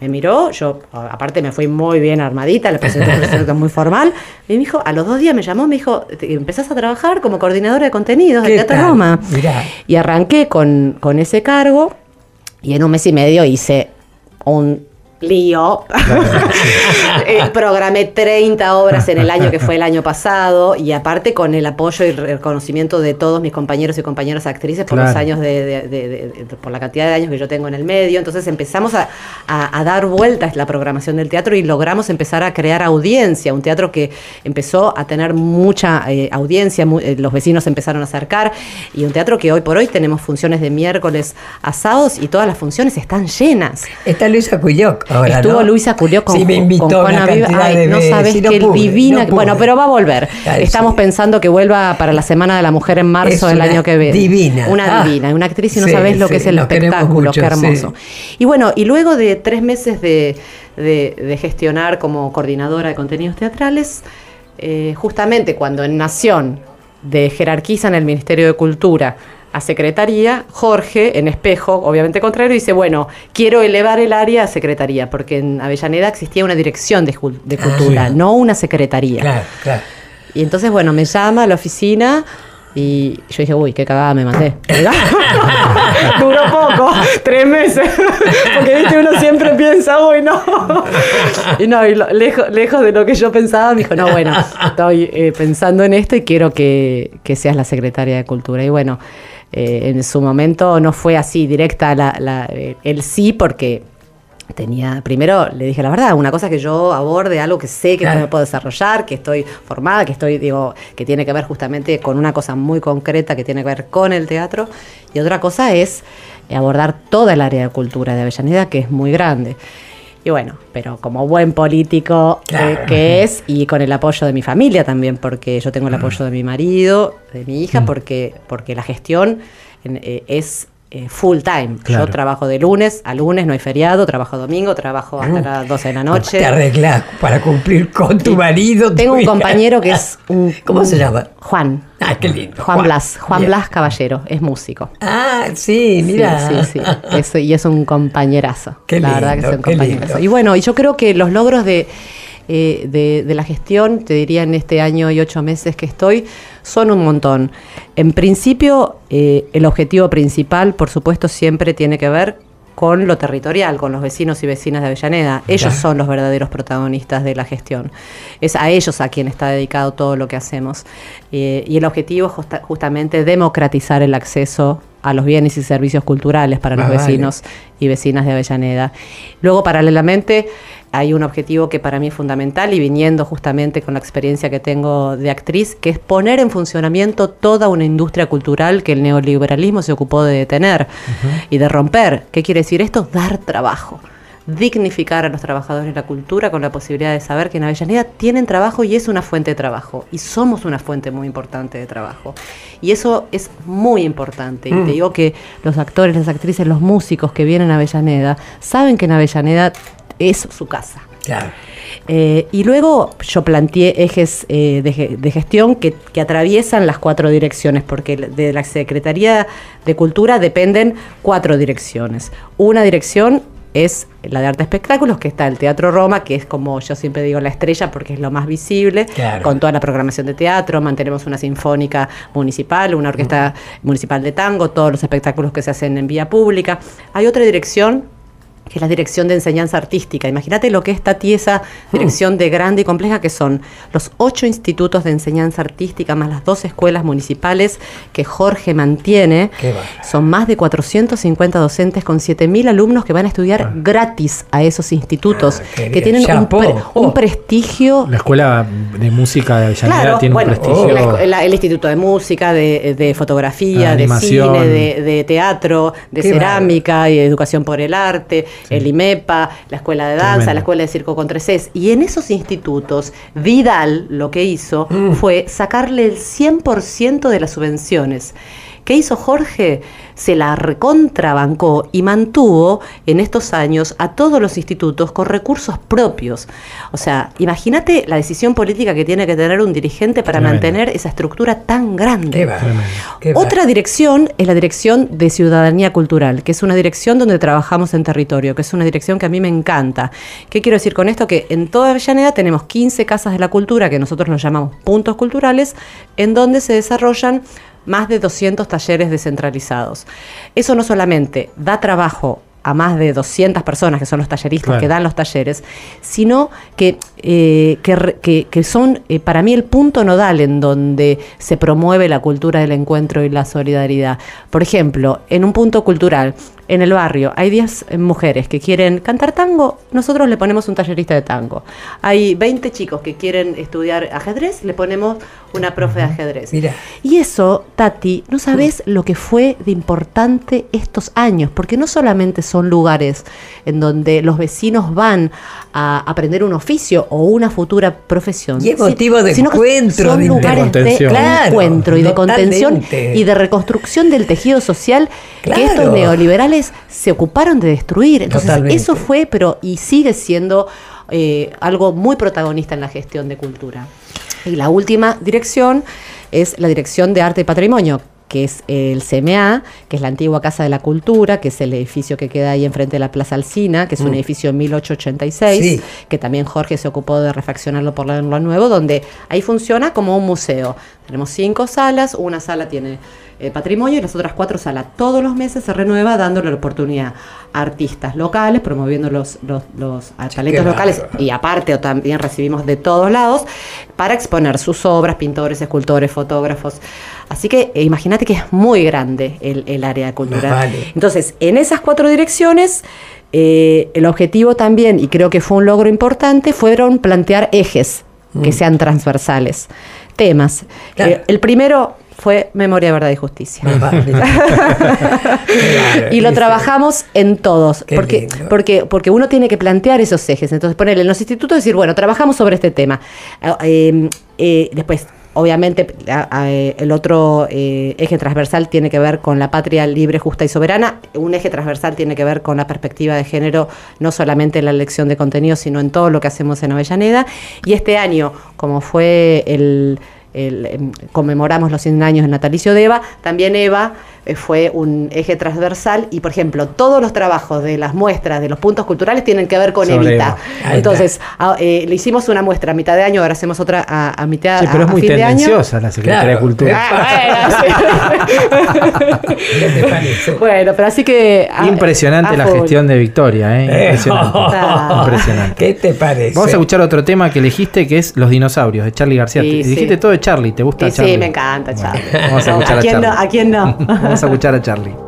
Me miró, yo aparte me fui muy bien armadita, le presenté un proyecto muy formal, y me dijo, a los dos días me llamó, me dijo, "Te- empezás a trabajar como coordinadora de contenidos del ¿Qué Teatro? Roma. Mirá. Y arranqué con, con ese cargo y en un mes y medio hice un lío. Eh, programé 30 obras en el año que fue el año pasado y aparte con el apoyo y el reconocimiento de todos mis compañeros y compañeras actrices por los años de, de- de- de- de- por la cantidad de años que yo tengo en el medio. Entonces empezamos a, a- a dar vueltas la programación del teatro y logramos empezar a crear audiencia, un teatro que empezó a tener mucha eh, audiencia, eh, los vecinos se empezaron a acercar y un teatro que hoy por hoy tenemos funciones de miércoles a sábados y todas las funciones están llenas. Está Luisa Cuyoc ahora, Estuvo ¿no? Luisa Culió con, sí, me invitó con Juana Viva. Ay, de no sabes no qué divina. no bueno, pero va a volver. Estamos sí. pensando que vuelva para la Semana de la Mujer en marzo del año que viene. divina. Una Ah. divina, una actriz y no Sí, sabes lo que es el espectáculo. mucho, qué hermoso. Y bueno, y luego de tres meses de, de- de gestionar como coordinadora de contenidos teatrales, eh, justamente cuando en Nación de jerarquizan el Ministerio de Cultura a Secretaría, Jorge, en espejo, obviamente contrario, dice, bueno, quiero elevar el área a Secretaría, porque en Avellaneda existía una dirección de, de cultura, no una Secretaría. Claro, claro. Y entonces, bueno, me llama a la oficina y yo dije, uy, qué cagada me mandé. Duró poco, tres meses. Porque viste, uno siempre piensa, uy, no. Y no, y lo- lejos, lejos de lo que yo pensaba, me dijo, no, bueno, estoy eh, pensando en esto y quiero que, que seas la secretaria de Cultura. Y bueno, eh, en su momento no fue así directa la- la- eh, el sí, porque tenía, primero le dije la verdad, una cosa que yo aborde, algo que sé que Claro. me puedo desarrollar, que estoy formada, que estoy, digo, que tiene que ver justamente con una cosa muy concreta que tiene que ver con el teatro, y otra cosa es abordar toda el área de cultura de Avellaneda, que es muy grande. Y bueno, pero como buen político eh, que es, y con el apoyo de mi familia también, porque yo tengo el apoyo de mi marido, de mi hija, porque, porque la gestión eh, es eh, full time. Claro. Yo trabajo de lunes a lunes, no hay feriado, trabajo domingo, trabajo hasta las 12 de la noche. Te arreglás para cumplir con tu marido. tu Tengo un hija. compañero que es un... ¿Cómo se llama? Juan. Ah, qué lindo. Juan, Blas, Juan Bien. Blas Caballero, es músico. Ah, sí, mira. Sí, sí, sí. Es- y es un compañerazo. Qué la verdad que es un compañerazo. Y bueno, y yo creo que los logros de eh, de, de la gestión, te diría en este año y ocho meses que estoy, son un montón. En principio, eh, el objetivo principal, por supuesto, siempre tiene que ver con lo territorial, con los vecinos y vecinas de Avellaneda. Ellos son los verdaderos protagonistas de la gestión. Es a ellos a quien está dedicado todo lo que hacemos. Eh, y el objetivo es justa- justamente democratizar el acceso a los bienes y servicios culturales para los Más vale. vecinos y vecinas de Avellaneda. Luego, paralelamente, hay un objetivo que para mí es fundamental y viniendo justamente con la experiencia que tengo de actriz, que es poner en funcionamiento toda una industria cultural que el neoliberalismo se ocupó de detener y de romper. ¿Qué quiere decir esto? Dar trabajo. Dignificar a los trabajadores de la cultura con la posibilidad de saber que en Avellaneda tienen trabajo y es una fuente de trabajo. Y somos una fuente muy importante de trabajo. Y eso es muy importante. Y te digo que los actores, las actrices, los músicos que vienen a Avellaneda saben que en Avellaneda es su casa. Claro. Eh, y luego yo planteé ejes eh, de, de gestión que, que atraviesan las cuatro direcciones, porque de la Secretaría de Cultura dependen cuatro direcciones. Una dirección es la de arte espectáculos, que está el Teatro Roma, que es como yo siempre digo la estrella porque es lo más visible, Claro. con toda la programación de teatro, mantenemos una sinfónica municipal, una orquesta municipal de tango, todos los espectáculos que se hacen en vía pública. Hay otra dirección que es la dirección de enseñanza artística. Imagínate lo que es Tati, esa dirección de grande y compleja que son los ocho institutos de enseñanza artística más las dos escuelas municipales que Jorge mantiene. Son más de 450 docentes con 7.000 alumnos que van a estudiar gratis a esos institutos, Ah, que tienen un, Chapó. pre- un Oh. prestigio La escuela de música de Avellaneda Claro, tiene bueno, un prestigio. la escu- la- el Instituto de Música, de, de Fotografía, Ah, de. Cine, de, de Teatro, de Qué Cerámica y de Educación por el Arte, el IMEPA, la Escuela de Danza, Tremendo. la Escuela de Circo con tres Cs. Y en esos institutos, Vidal lo que hizo Mm. fue sacarle el 100% de las subvenciones. ¿Qué hizo Jorge? Se la recontrabancó y mantuvo en estos años a todos los institutos con recursos propios. O sea, imagínate la decisión política que tiene que tener un dirigente para Tremendo. mantener esa estructura tan grande. Qué bárbaro. Qué Otra dirección es la dirección de ciudadanía cultural, que es una dirección donde trabajamos en territorio, que es una dirección que a mí me encanta. ¿Qué quiero decir con esto? Que en toda Avellaneda tenemos 15 casas de la cultura, que nosotros los llamamos puntos culturales, en donde se desarrollan más de 200 talleres descentralizados. Eso no solamente da trabajo a más de 200 personas, que son los talleristas Claro. que dan los talleres, sino que, eh, que- que son eh, para mí el punto nodal en donde se promueve la cultura del encuentro y la solidaridad. Por ejemplo, en un punto cultural, en el barrio, hay 10 mujeres que quieren cantar tango, nosotros le ponemos un tallerista de tango. Hay 20 chicos que quieren estudiar ajedrez, le ponemos una profe de ajedrez. Mira. Y eso, Tati, no sabes lo que fue de importante estos años, porque no solamente son lugares en donde los vecinos van a aprender un oficio o una futura profesión. Y es si- motivo de sino encuentro, son de lugares de. Claro, encuentro y de contención y de reconstrucción del tejido social que estos neoliberales se ocuparon de destruir. Entonces, Totalmente. eso fue, pero y sigue siendo eh, algo muy protagonista en la gestión de cultura. Y la última dirección es la Dirección de Arte y Patrimonio, que es el CMA, que es la antigua Casa de la Cultura, que es el edificio que queda ahí enfrente de la Plaza Alcina, que es un edificio de 1886, Sí. que también Jorge se ocupó de refaccionarlo por lo nuevo, donde ahí funciona como un museo. Tenemos cinco salas, una sala tiene eh, patrimonio y las otras cuatro salas. Todos los meses se renueva dándole la oportunidad a artistas locales, promoviendo los, los, los talentos locales y aparte o también recibimos de todos lados para exponer sus obras, pintores, escultores, fotógrafos. Así que eh, imagínate que es muy grande el, el área de cultura. Más vale. Entonces, en esas cuatro direcciones, eh, el objetivo también, y creo que fue un logro importante, fueron plantear ejes que sean transversales, temas. Claro. Eh, el primero fue Memoria, Verdad y Justicia. Y lo trabajamos en todos, Qué porque, lindo. porque, porque uno tiene que plantear esos ejes. Entonces, ponerle en los institutos decir, bueno, trabajamos sobre este tema. Ah, eh, eh, después, obviamente, eh, el otro eh, eje transversal tiene que ver con la patria libre, justa y soberana. Un eje transversal tiene que ver con la perspectiva de género, no solamente en la elección de contenido, sino en todo lo que hacemos en Avellaneda. Y este año, como fue el em, conmemoramos los 100 años del natalicio de Eva, también Eva fue un eje transversal y, por ejemplo, todos los trabajos de las muestras de los puntos culturales tienen que ver con Sobre Evita. Entonces, a- eh, le hicimos una muestra a mitad de año, ahora hacemos otra a, a mitad Sí, pero a- es a muy fin de año. tendenciosa la Secretaría Claro. de Cultura. Ah, bueno, sí. ¿Qué te parece? Bueno, pero así que. a- Impresionante a la gestión de Victoria, ¿eh? Eh, Impresionante. Ah. Impresionante. ¿Qué te parece? Vamos a escuchar otro tema que elegiste que es Los dinosaurios de Charlie García. Sí, Te- sí. Dijiste todo de Charlie, ¿te gusta Sí, sí, Charlie? me encanta, Bueno, Charlie. vamos a escuchar a, quién Charlie. no? ¿A quién no? vamos a escuchar a Charlie.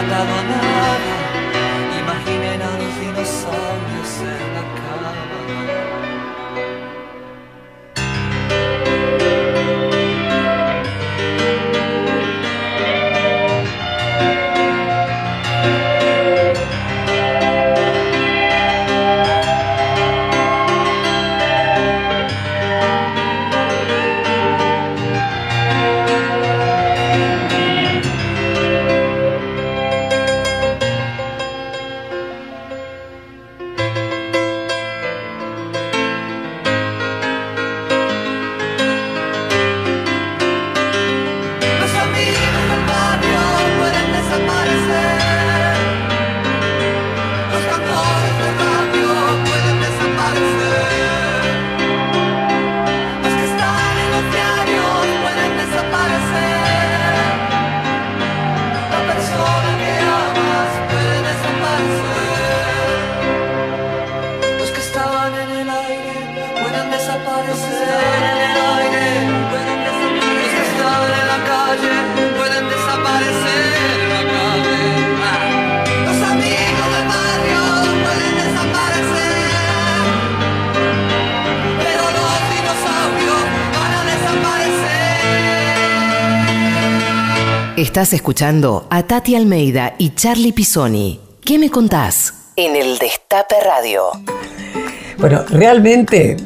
No estar atado a nada. Imaginen a los dinosaurios en la cama. Estás escuchando a Tati Almeida y Charlie Pisoni. ¿Qué me contás? En el Destape Radio. Bueno, realmente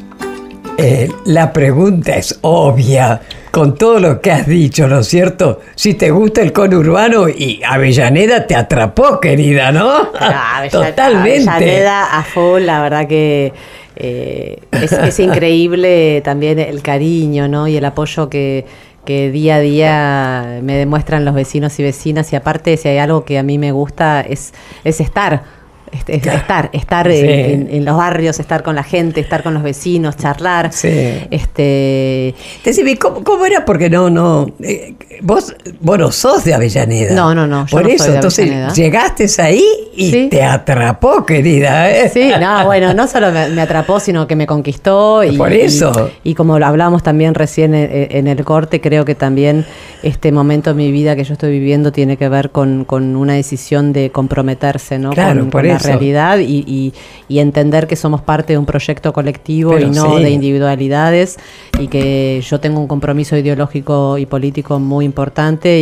eh, la pregunta es obvia con todo lo que has dicho, ¿no es cierto? Si te gusta el conurbano y Avellaneda te atrapó, querida, ¿no? Ah, Totalmente. Avellaneda a full, la verdad que eh, es, es increíble también el cariño ¿no? y el apoyo que, que día a día me demuestran los vecinos y vecinas. Y aparte, si hay algo que a mí me gusta, es, es estar. Es- es- Claro. Estar, estar Sí. en, los barrios, estar con la gente, estar con los vecinos, charlar. Sí. Este, Decime, ¿cómo, cómo era? Porque no, no. eh, vos, vos no sos de Avellaneda. No, no, no, yo Por no eso, soy de entonces llegaste ahí y Sí. te atrapó, querida. ¿eh? Sí, no, bueno, no solo me, me atrapó, sino que me conquistó. Y, Por eso. Y, y como lo hablábamos también recién en, en el corte, creo que también este momento de mi vida que yo estoy viviendo tiene que ver con, con una decisión de comprometerse, ¿no? Claro, con, por con la la realidad y, y- y entender que somos parte de un proyecto colectivo Pero y no sí. de individualidades y que yo tengo un compromiso ideológico y político muy importante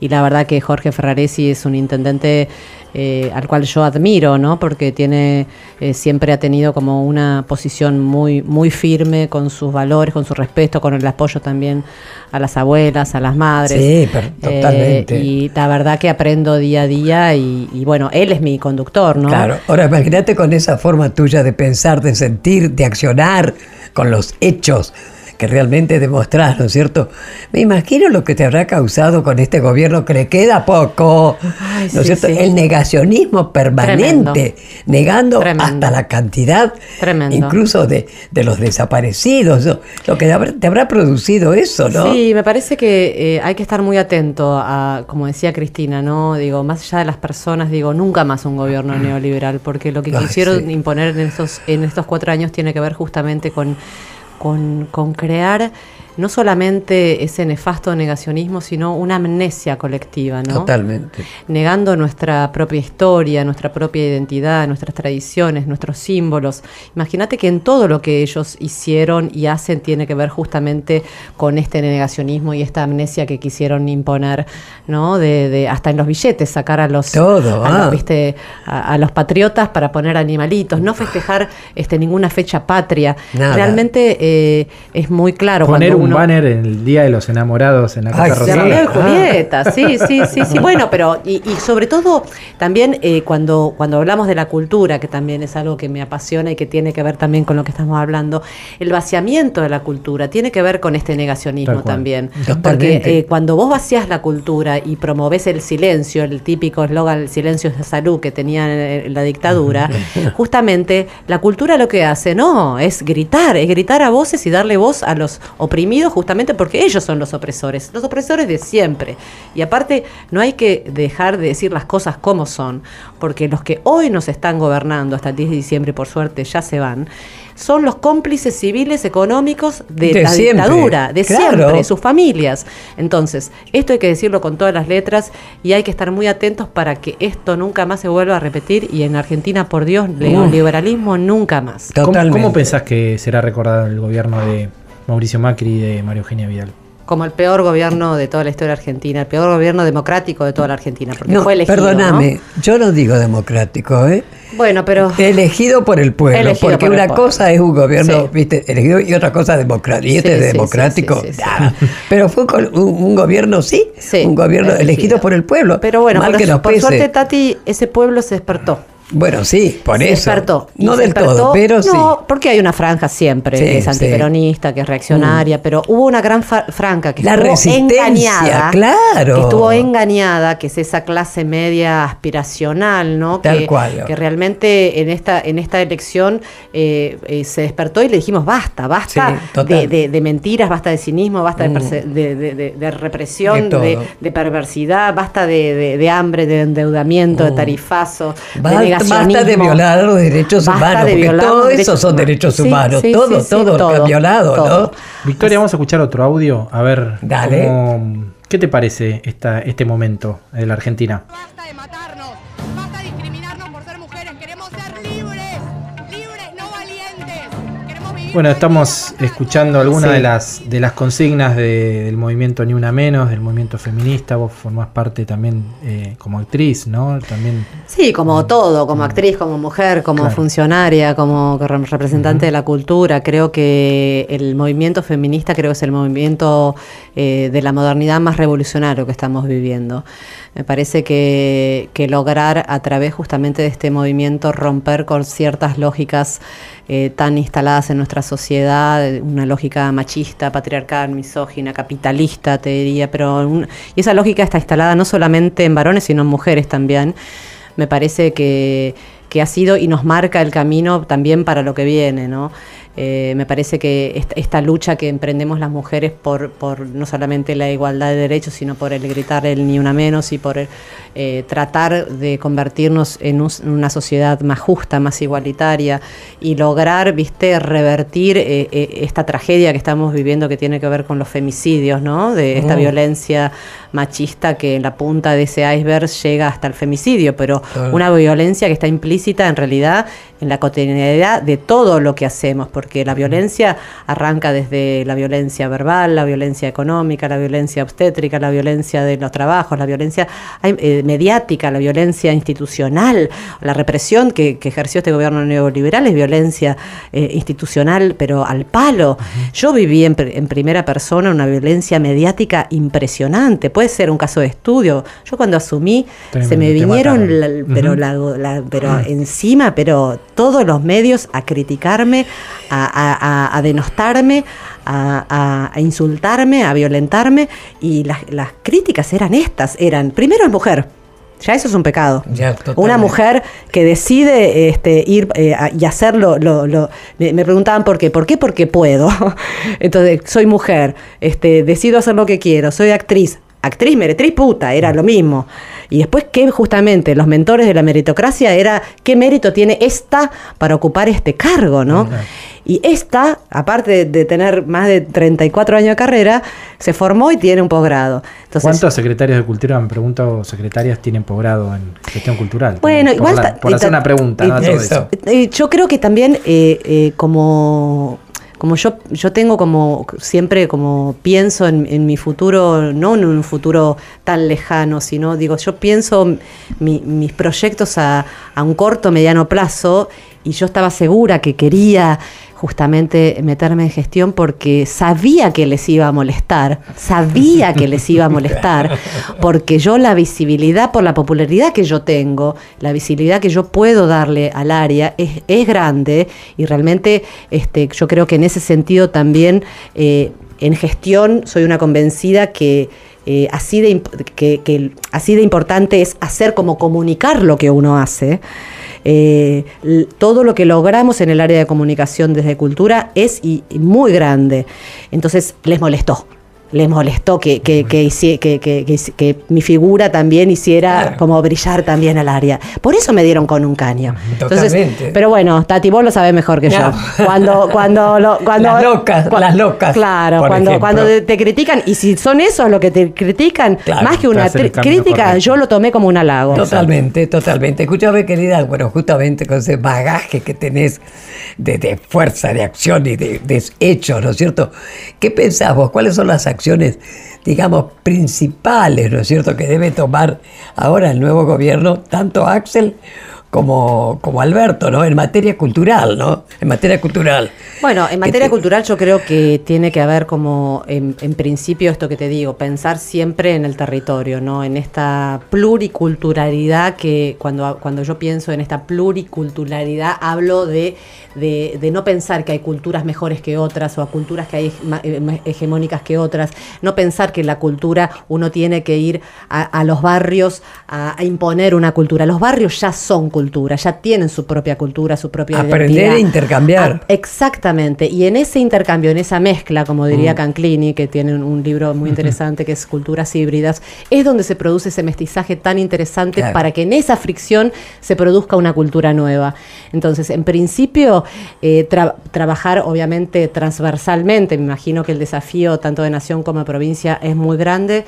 y la verdad que Jorge Ferraresi es un intendente eh, al cual yo admiro, ¿no? Porque tiene eh, siempre ha tenido como una posición muy muy firme con sus valores, con su respeto, con el apoyo también a las abuelas, a las madres. Sí, pero Eh, totalmente. y la verdad que aprendo día a día y, y bueno, él es mi conductor, ¿no? Claro. Ahora imagínate con esa forma tuya de pensar, de sentir, de accionar, con los hechos que realmente demostrás, ¿no es cierto? Me imagino lo que te habrá causado con este gobierno que le queda poco, Ay, ¿no es sí, cierto? sí. El negacionismo permanente, negando Tremendo. hasta la cantidad, Tremendo. incluso de, de los desaparecidos, ¿no? lo que te habrá, te habrá producido eso, ¿no? Sí, me parece que eh, hay que estar muy atento a, como decía Cristina, ¿no? Digo, más allá de las personas, digo, nunca más un gobierno neoliberal, porque lo que Ay, quisieron sí. imponer en estos, en estos cuatro años tiene que ver justamente con, con, con crear no solamente ese nefasto negacionismo, sino una amnesia colectiva, ¿no? Totalmente. negando nuestra propia historia, nuestra propia identidad, nuestras tradiciones, nuestros símbolos. Imagínate que en todo lo que ellos hicieron y hacen tiene que ver justamente con este negacionismo y esta amnesia que quisieron imponer, ¿no? De, de- hasta en los billetes sacar a los, Todo, a, los, ah. ¿viste? A, a los patriotas para poner animalitos, no festejar este, ninguna fecha patria. Nada. Realmente eh, es muy claro. Poner cuando un uno- banner en el Día de los Enamorados en la Ay, Casa sí. de Rosada. Y Julieta, sí, sí, sí, sí. Bueno, pero y, y sobre todo también eh, cuando, cuando hablamos de la cultura, que también es algo que me apasiona y que tiene que ver también con lo que estamos hablando, el vaciamiento de la cultura tiene que ver con este negacionismo también. Totalmente. Porque eh, cuando vos vacías la cultura y promoves el silencio, el típico eslogan, el silencio es de salud que tenía en la dictadura, justamente la cultura lo que hace, no, es gritar, es gritar a voces y darle voz a los oprimidos justamente porque ellos son los opresores, los opresores de siempre. Y aparte, no hay que dejar de decir las cosas como son, porque los que hoy nos están gobernando hasta el 10 de diciembre, por suerte, ya se van, son los cómplices civiles económicos de, De la siempre, dictadura, de claro. siempre, sus familias. Entonces, esto hay que decirlo con todas las letras y hay que estar muy atentos para que esto nunca más se vuelva a repetir y en Argentina, por Dios, neoliberalismo nunca más. ¿Cómo, Totalmente. cómo pensás que será recordado el gobierno de Mauricio Macri y de María Eugenia Vidal? Como el peor gobierno de toda la historia argentina, el peor gobierno democrático de toda la Argentina, porque No, fue elegido. perdóname, ¿no? yo no digo democrático, ¿eh? Bueno, pero Elegido por el pueblo, Elegido porque por el una pueblo. cosa es un gobierno, Sí. viste, elegido y otra cosa democrático. Y este Sí, es sí, democrático, sí, sí, sí, nada. pero fue con un, un gobierno, sí, Sí, un gobierno elegido. por el pueblo. Pero bueno, mal por, que nos por pese. suerte, Tati, ese pueblo se despertó. Bueno, sí, por se eso. despertó. No del despertó- todo, pero sí. No, porque hay una franja siempre Sí, que es. Mm. antiperonista, que es reaccionaria, pero hubo una gran franja que La estuvo resistencia, engañada. claro. Que estuvo engañada, que es esa clase media aspiracional, ¿no? Tal que, cual. que realmente en esta, en esta elección eh, eh, se despertó y le dijimos basta, basta Sí. Mm. de, de- de mentiras, basta de cinismo, basta de, perse- de, de- represión, De perversidad, basta de, hambre, de endeudamiento, de tarifazo, de Mm. Basta, negacionismo. basta de violar los derechos Basta humanos, de porque todo los eso derechos son derechos humanos, sí, todo, sí, sí, todo, todo, que violado, todo. ¿no? Victoria, vamos a escuchar otro audio. A ver, Dale. cómo- ¿qué te parece esta, este momento de la Argentina? Basta de matarnos, Bueno, estamos escuchando algunas Sí. de las de las consignas de- del movimiento Ni Una Menos, del movimiento feminista. Vos formás parte también eh, como actriz, ¿no? También Sí, como todo, como actriz, como mujer, como Claro. funcionaria, como re- representante de la cultura. Creo que el movimiento feminista creo que es el movimiento eh, de la modernidad más revolucionario que estamos viviendo. Me parece que, que lograr a través justamente de este movimiento romper con ciertas lógicas eh, tan instaladas en nuestra sociedad, una lógica machista, patriarcal, misógina, capitalista, te diría, pero un- y esa lógica está instalada no solamente en varones, sino en mujeres también me parece que, que ha sido y nos marca el camino también para lo que viene, ¿no? Eh, me parece que esta, esta lucha que emprendemos las mujeres por, por no solamente la igualdad de derechos, sino por el gritar el ni una menos y por el, eh, tratar de convertirnos en un- una sociedad más justa, más igualitaria y lograr, viste, revertir eh, eh, esta tragedia que estamos viviendo que tiene que ver con los femicidios, ¿no? De esta Mm. violencia machista que en la punta de ese iceberg llega hasta el femicidio, pero Claro. una violencia que está implícita en realidad en la cotidianidad de todo lo que hacemos, porque la violencia arranca desde la violencia verbal, la violencia económica, la violencia obstétrica, la violencia de los trabajos, la violencia eh, mediática, la violencia institucional, la represión que, que ejerció este gobierno neoliberal es violencia eh, institucional, pero al palo. Yo viví en, en primera persona una violencia mediática impresionante, puede ser un caso de estudio. Yo cuando asumí, se me vinieron, la- pero, Ujú. la, la- pero encima, pero todos los medios a criticarme, a, a- a- a denostarme, a, a- a insultarme, a violentarme, y las, las críticas eran estas, eran, primero es mujer. Ya eso es un pecado. Ya. Una mujer que decide este, ir eh, a- y hacerlo, lo, lo- me, me preguntaban por qué. ¿Por qué? Porque puedo. Entonces, soy mujer, este, decido hacer lo que quiero, soy actriz. Actriz, meretriz, puta, era lo mismo. Y después que justamente los mentores de la meritocracia era qué mérito tiene esta para ocupar este cargo, ¿no? Y esta, aparte de, tener más de 34 años de carrera, se formó y tiene un posgrado. Entonces, ¿Cuántos secretarios de cultura, me pregunto, secretarias tienen posgrado en gestión cultural? Bueno, por igual la- por hacer una pregunta, y- ¿no? Sobre Eso. eso. Eh, Yo creo que también eh, eh, como, como yo, yo tengo como siempre como pienso en, mi futuro, no en un futuro tan lejano, sino digo, yo pienso mi- mis proyectos a un corto, mediano plazo y yo estaba segura que quería justamente meterme en gestión porque sabía que les iba a molestar, sabía que les iba a molestar, porque yo la visibilidad por la popularidad que yo tengo, la visibilidad que yo puedo darle al área es, es grande y realmente este, yo creo que en ese sentido también eh, en gestión soy una convencida que eh, así, de, que, así de importante es hacer como comunicar lo que uno hace. Eh, todo lo que logramos en el área de comunicación desde cultura es muy grande. Entonces les molestó. Les molestó que, que, que, que- que- que hici- que mi figura también hiciera Claro. como brillar también al área. Por eso me dieron con un caño. Entonces, Totalmente. pero bueno, Tati, vos lo sabés mejor que No. yo. Cuando, cuando, lo- cuando, Las locas, las locas, Claro, cuando, ejemplo. cuando te critican, y si son esos los que te critican, Claro, más que una crítica, correcto. yo lo tomé como un halago. Totalmente, totalmente. Escúchame, querida, bueno, justamente con ese bagaje que tenés de, de fuerza, de acción y de, de hechos, ¿no es cierto? ¿Qué pensás vos? ¿Cuáles son las acciones, digamos, principales, ¿no es cierto?, que debe tomar ahora el nuevo gobierno, tanto Axel como, como Alberto, ¿no? En materia cultural, ¿no? En materia cultural. Bueno, en ¿Qué materia te- cultural yo creo que tiene que haber como, en, en principio, esto que te digo, pensar siempre en el territorio, ¿no? En esta pluriculturalidad que cuando, cuando yo pienso en esta pluriculturalidad hablo de, de, de no pensar que hay culturas mejores que otras o a culturas que hay eh, hegemónicas que otras, no pensar que la cultura uno tiene que ir a, a los barrios a, a imponer una cultura. Los barrios ya son cultura, ya tienen su propia cultura, su propia Aprender identidad. e intercambiar. A- Exactamente, y en ese intercambio, en esa mezcla, como diría Canclini, que tiene un, un libro muy interesante que es Culturas Híbridas, es donde se produce ese mestizaje tan interesante Claro. para que en esa fricción se produzca una cultura nueva. Entonces, en principio, eh, tra- trabajar obviamente transversalmente, me imagino que el desafío tanto de nación como de provincia es muy grande,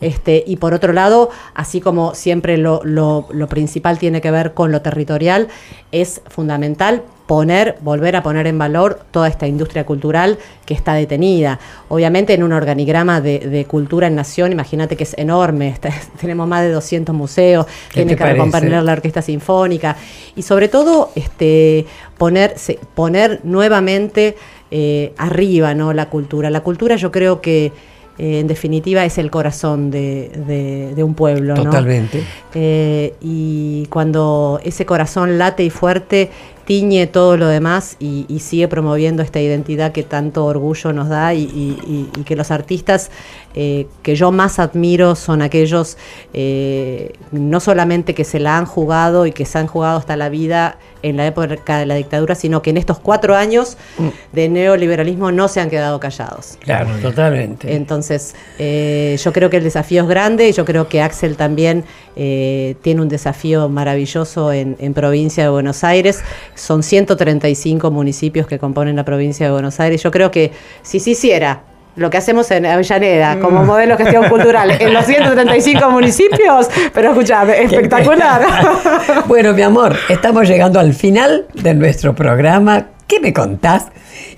este, y por otro lado, así como siempre lo, lo- lo principal tiene que ver con lo territorial, es fundamental poner, volver a poner en valor toda esta industria cultural que está detenida. Obviamente en un organigrama de, de cultura en nación, imagínate que es enorme, está- tenemos más de 200 museos, ¿Qué tiene que recomponer la orquesta sinfónica y sobre todo este, poner, poner nuevamente eh, arriba ¿no? la cultura. La cultura yo creo que eh, en definitiva es el corazón de, de- de un pueblo. ¿no? Totalmente. Eh, y cuando ese corazón late y fuerte, tiñe todo lo demás y, sigue promoviendo esta identidad que tanto orgullo nos da y que los artistas eh, que yo más admiro son aquellos eh, no solamente que se la han jugado y que se han jugado hasta la vida en la época de la dictadura, sino que en estos cuatro años de neoliberalismo no se han quedado callados. Claro, totalmente. Entonces, eh, yo creo que el desafío es grande y yo creo que Axel también eh, tiene un desafío maravilloso en, en provincia de Buenos Aires. Son 135 municipios que componen la provincia de Buenos Aires. Yo creo que si se hiciera lo que hacemos en Avellaneda como modelo de gestión cultural en los 135 municipios, pero escúchame, espectacular. Bueno, mi amor, estamos llegando al final de nuestro programa. ¿Qué me contás?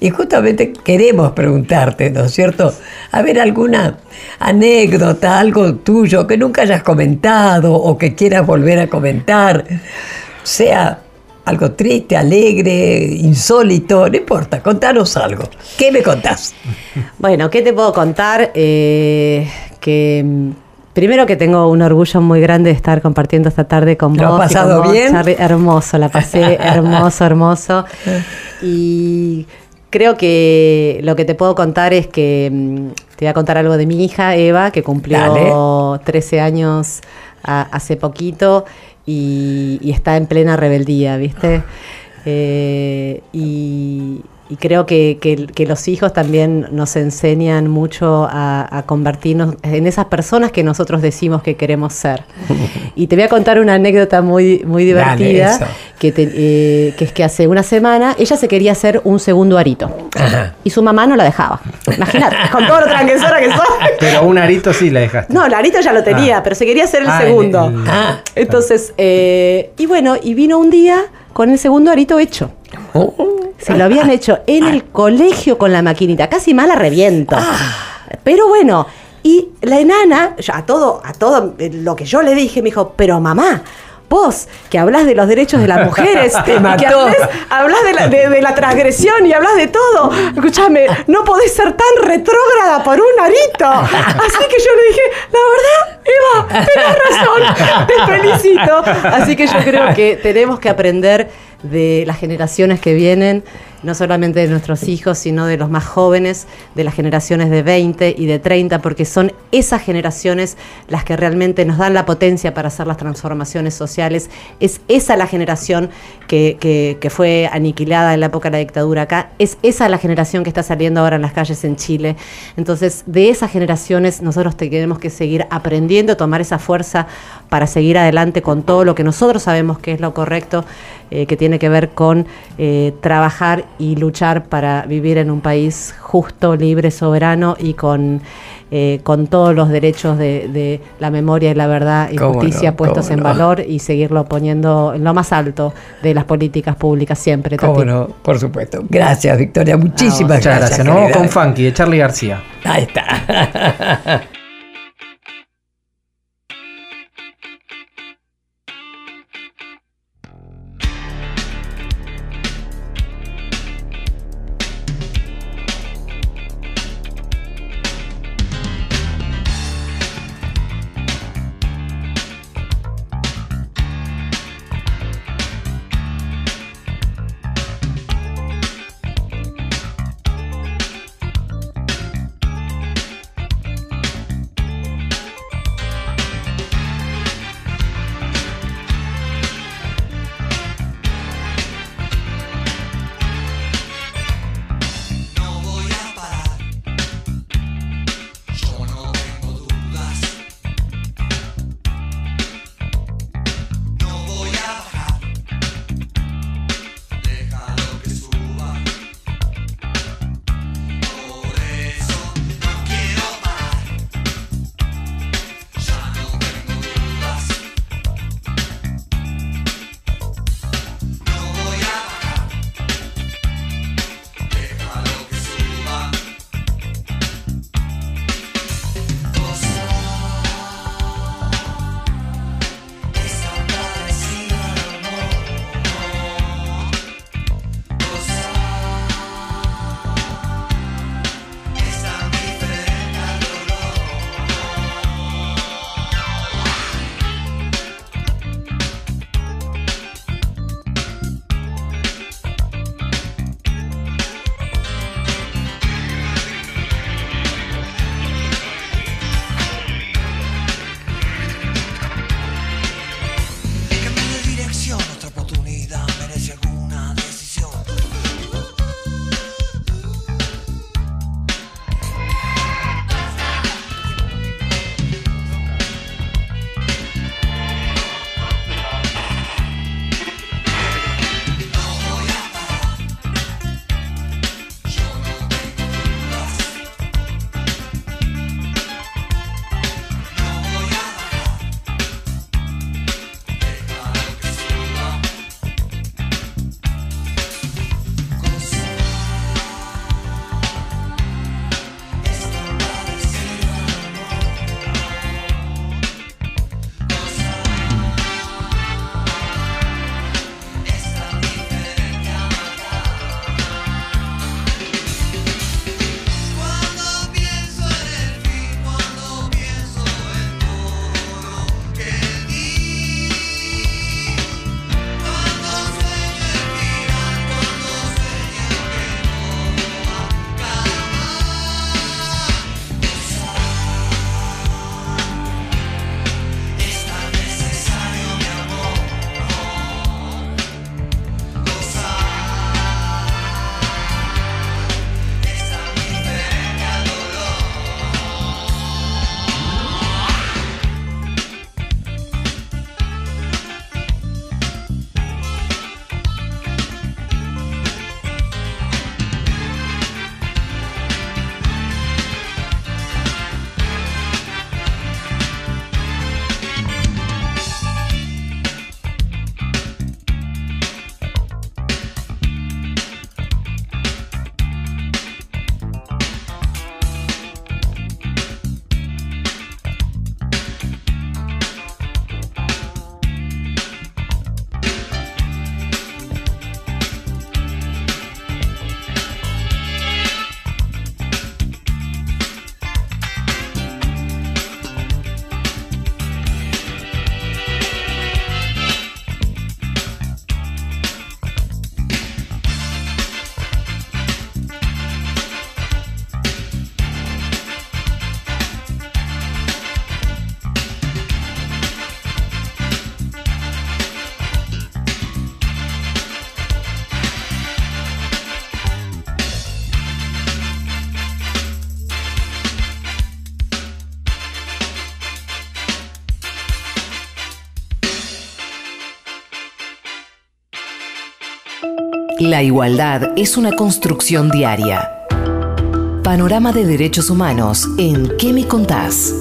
Y justamente queremos preguntarte, ¿no es cierto? A ver, alguna anécdota, algo tuyo que nunca hayas comentado o que quieras volver a comentar, sea algo triste, alegre, insólito, no importa, contanos algo. ¿Qué me contás? Bueno, ¿qué te puedo contar? Eh, que mm, primero que tengo un orgullo muy grande de estar compartiendo esta tarde con ¿Lo vos. con pasado vos, bien? Charlie. Hermoso, la pasé hermoso, hermoso. Y creo que lo que te puedo contar es que mm, te voy a contar algo de mi hija, Eva, que cumplió 13 años a- hace poquito y, y está en plena rebeldía, ¿viste? Eh, y, y creo que, que- que los hijos también nos enseñan mucho a, a convertirnos en esas personas que nosotros decimos que queremos ser. Y te voy a contar una anécdota muy, muy divertida, que, te- eh, que es que hace una semana ella se quería hacer un segundo arito. Ajá. Y su mamá no la dejaba. Imagínate, con todo lo tranquesora que soy. Pero un arito sí la dejaste. No, el arito ya lo tenía, Ah. pero se quería hacer el Ah, segundo. el- el- Ah. Entonces, eh, y bueno, y vino un día con el segundo arito hecho. Oh, Se lo habían hecho en el colegio con la maquinita, casi mala reviento. Ah. Pero bueno, y la enana, a todo, a todo eh, lo que yo le dije, me dijo, pero mamá. Vos, que hablas de los derechos de las mujeres, Te que mató. hablas, hablas de, la, de- de la transgresión y hablas de todo. Escúchame, no podés ser tan retrógrada por un arito. Así que yo le dije, la verdad, Eva, tenés razón, te felicito. Así que yo creo que tenemos que aprender de las generaciones que vienen, no solamente de nuestros hijos, sino de los más jóvenes, de las generaciones de 20 y de 30, porque son esas generaciones las que realmente nos dan la potencia para hacer las transformaciones sociales. Es esa la generación que, que- fue aniquilada en la época de la dictadura acá, es esa la generación que está saliendo ahora en las calles en Chile. Entonces, de esas generaciones nosotros tenemos que seguir aprendiendo, tomar esa fuerza para seguir adelante con todo lo que nosotros sabemos que es lo correcto, eh, que tiene que ver con eh, trabajar y luchar para vivir en un país justo, libre, soberano y con, eh, con todos los derechos de, de la memoria y la verdad y justicia no, puestos en no. valor y seguirlo poniendo en lo más alto de las políticas públicas siempre. cómo Tati. no, por supuesto. Gracias, Victoria. Muchísimas Muchas gracias. gracias. Nos vamos querida. con Funky de Charlie García. Ahí está. La igualdad es una construcción diaria. Panorama de Derechos Humanos en ¿Qué me contás?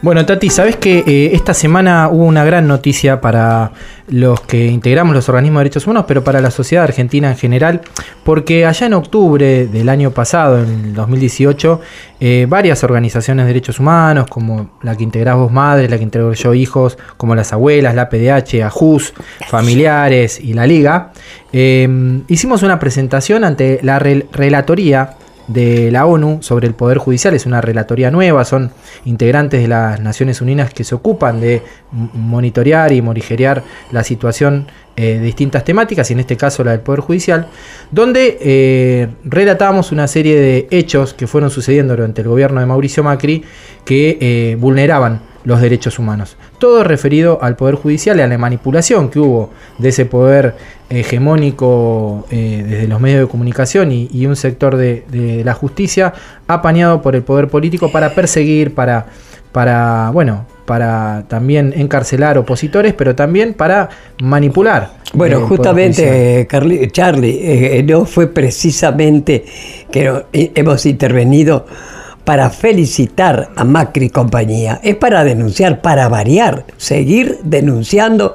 Bueno, Tati, sabes que eh, esta semana hubo una gran noticia para los que integramos los organismos de derechos humanos, pero para la sociedad argentina en general, porque allá en octubre del año pasado, en el 2018, eh, varias organizaciones de derechos humanos, como la que integrás vos madre, la que integro yo hijos, como las abuelas, la PDH, AJUS, familiares y la Liga, eh, hicimos una presentación ante la rel- relatoría de la ONU sobre el Poder Judicial. Es una relatoría nueva, son integrantes de las Naciones Unidas que se ocupan de monitorear y morigerear la situación eh, de distintas temáticas, y en este caso la del Poder Judicial, donde eh, relatamos una serie de hechos que fueron sucediendo durante el gobierno de Mauricio Macri que eh, vulneraban los derechos humanos. Todo referido al Poder Judicial y a la manipulación que hubo de ese poder hegemónico eh, desde los medios de comunicación y, y un sector de, de la justicia apañado por el poder político para perseguir, para, para, bueno, para también encarcelar opositores, pero también para manipular. Bueno, Judicial. justamente, eh, Charlie, eh, no fue precisamente que eh, hemos intervenido para felicitar a Macri y compañía, es para denunciar, para variar, seguir denunciando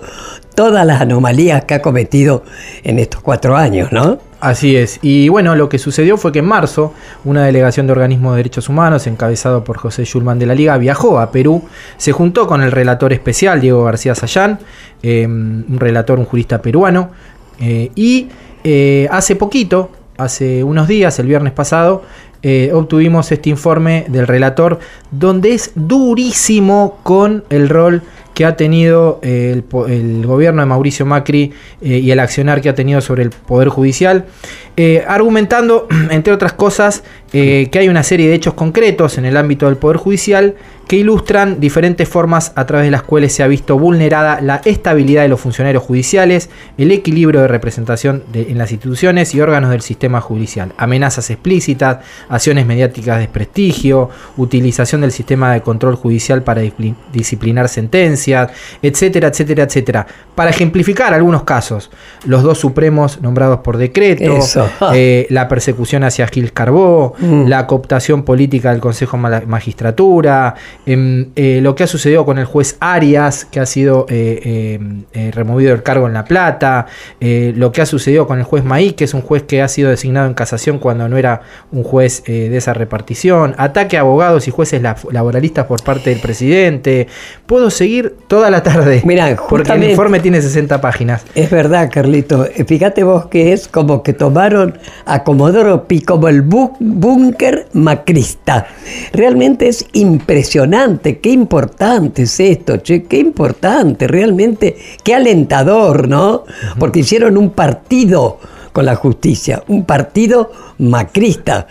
todas las anomalías que ha cometido en estos cuatro años, ¿no? Así es. Y bueno, lo que sucedió fue que en marzo una delegación de organismos de derechos humanos, encabezado por José Schulman de la Liga, viajó a Perú, se juntó con el relator especial Diego García Sayán, eh, un relator, un jurista peruano, eh, y eh, hace poquito, hace unos días, el viernes pasado, eh, obtuvimos este informe del relator donde es durísimo con el rol que ha tenido eh, el, gobierno de Mauricio Macri eh, y el accionar que ha tenido sobre el Poder Judicial, eh, argumentando, entre otras cosas, eh, que hay una serie de hechos concretos en el ámbito del Poder Judicial que ilustran diferentes formas a través de las cuales se ha visto vulnerada la estabilidad de los funcionarios judiciales, el equilibrio de representación de- en las instituciones y órganos del sistema judicial, amenazas explícitas, acciones mediáticas de desprestigio, utilización del sistema de control judicial para discipli- disciplinar sentencias, etcétera, etcétera, etcétera. Para ejemplificar algunos casos, los dos supremos nombrados por decreto. eh, la persecución hacia Gil Carbó, Mm. la cooptación política del Consejo de Magistratura, em, eh, lo que ha sucedido con el juez Arias, que ha sido eh, em, removido del cargo en La Plata, lo que ha sucedido con el juez Maí, que es un juez que ha sido designado en casación cuando no era un juez de esa repartición, ataque a abogados y jueces la- laboralistas por parte del presidente. Puedo seguir toda la tarde, Mirá, porque el informe tiene 60 páginas. Es verdad, Carlito. Fíjate vos que es como que tomaron a Comodoro Pi como el búnker macrista. Realmente es impresionante. Qué importante es esto, che. Qué importante, realmente. Qué alentador, ¿no? Porque hicieron un partido con la justicia, un partido macrista.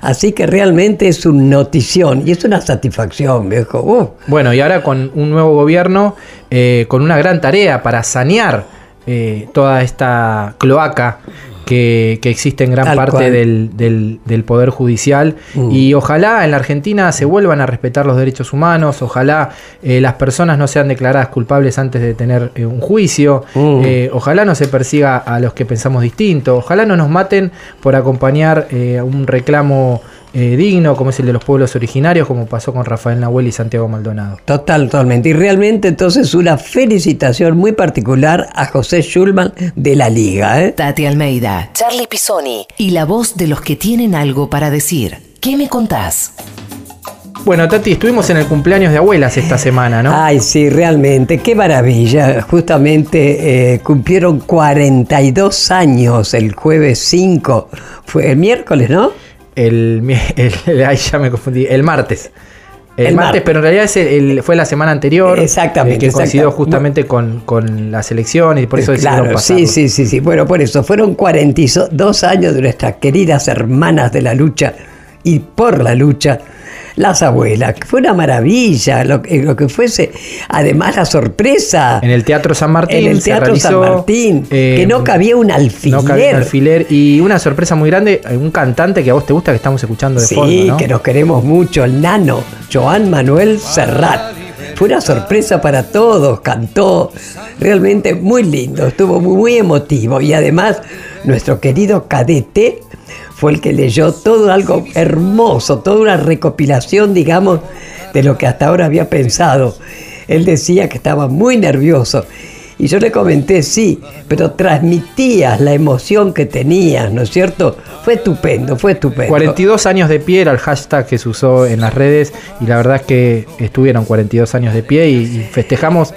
Así que realmente es una notición y es una satisfacción, viejo. Uh. Bueno, y ahora con un nuevo gobierno, eh, con una gran tarea para sanear eh, toda esta cloaca que, que existe en gran Tal parte del- del Poder Judicial. Mm. Y ojalá en la Argentina se vuelvan a respetar los derechos humanos, ojalá eh, las personas no sean declaradas culpables antes de tener eh, un juicio, Mm. eh, ojalá no se persiga a los que pensamos distinto, ojalá no nos maten por acompañar eh, un reclamo eh, digno como es el de los pueblos originarios, como pasó con Rafael Nahuel y Santiago Maldonado. Total, totalmente. Y realmente entonces una felicitación muy particular a José Schulman de la Liga. ¿eh? Tati Almeida, Charlie Pisoni y la voz de los que tienen algo para decir. ¿Qué me contás? Bueno, Tati, estuvimos en el cumpleaños de abuelas esta semana, ¿no? Ay, sí, realmente, qué maravilla. Justamente eh, cumplieron 42 años el jueves 5, fue el miércoles, ¿no? El, mi- el- ay, ya me confundí, el martes. El, El martes, pero en realidad es el- el- fue la semana anterior. Exactamente, eh, que coincidió exacta- justamente con, con las elecciones y por eso decidieron claro, pasarlo. sí, sí, sí, sí. Bueno, por eso fueron 42 años de nuestras queridas hermanas de la lucha y por la lucha, las abuelas. Fue una maravilla lo, que- lo que fuese. Además, la sorpresa. En el Teatro San Martín. En el Teatro San Martín, eh, que no cabía un alfiler. No cabía un alfiler. Y una sorpresa muy grande, eh, un cantante que a vos te gusta que estamos escuchando de Sí, fondo, ¿no? que nos queremos mucho, el nano, Joan Manuel Serrat. fue una sorpresa para todos, cantó realmente muy lindo, estuvo muy, muy emotivo y además nuestro querido cadete fue el que leyó todo algo hermoso, toda una recopilación, digamos, de lo que hasta ahora había pensado. Él decía que estaba muy nervioso y yo le comenté, sí, pero transmitías la emoción que tenías, ¿no es cierto? Fue estupendo, fue estupendo. 42 años de pie era el hashtag que se usó en las redes y la verdad es que estuvieron 42 años de pie y, y festejamos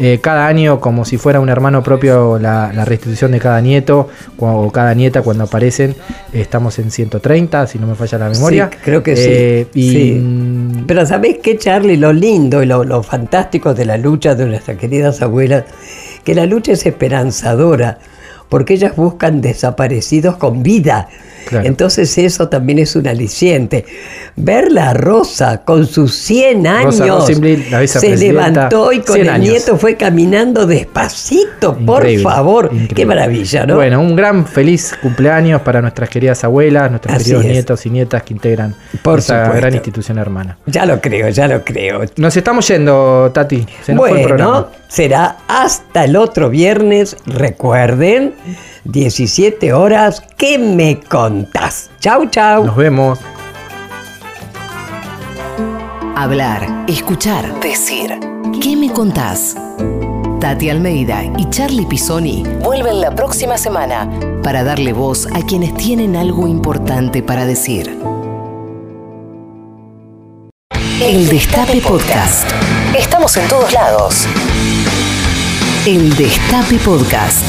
eh, cada año como si fuera un hermano propio la, la restitución de cada nieto o cada nieta cuando aparecen. Estamos en 130, si no me falla la memoria. Sí, creo que Eh, sí. y sí. mm, Pero ¿sabés qué, Charlie? Lo lindo y lo, lo fantástico de la lucha de nuestras queridas abuelas, que la lucha es esperanzadora, porque ellas buscan desaparecidos con vida. Claro. Entonces eso también es un aliciente. Verla a Rosa con sus 100 Rosa años, Rosenblit, la se levantó y con 100 el años. nieto fue caminando despacito, por favor. increíble. Qué maravilla, ¿no? Bueno, un gran feliz cumpleaños para nuestras queridas abuelas, nuestros Así queridos es. nietos y nietas que integran Por esta supuesto. gran institución hermana. Ya lo creo, ya lo creo. Nos estamos yendo, Tati. Se nos fue el programa. Bueno, será hasta el otro viernes. Recuerden, 17 horas. ¿Qué me Chau, chau. Nos vemos. Hablar, escuchar, decir. ¿Qué me contás? Tati Almeida y Charlie Pisoni vuelven la próxima semana para darle voz a quienes tienen algo importante para decir. El Destape Podcast. Estamos en todos lados. El Destape Podcast.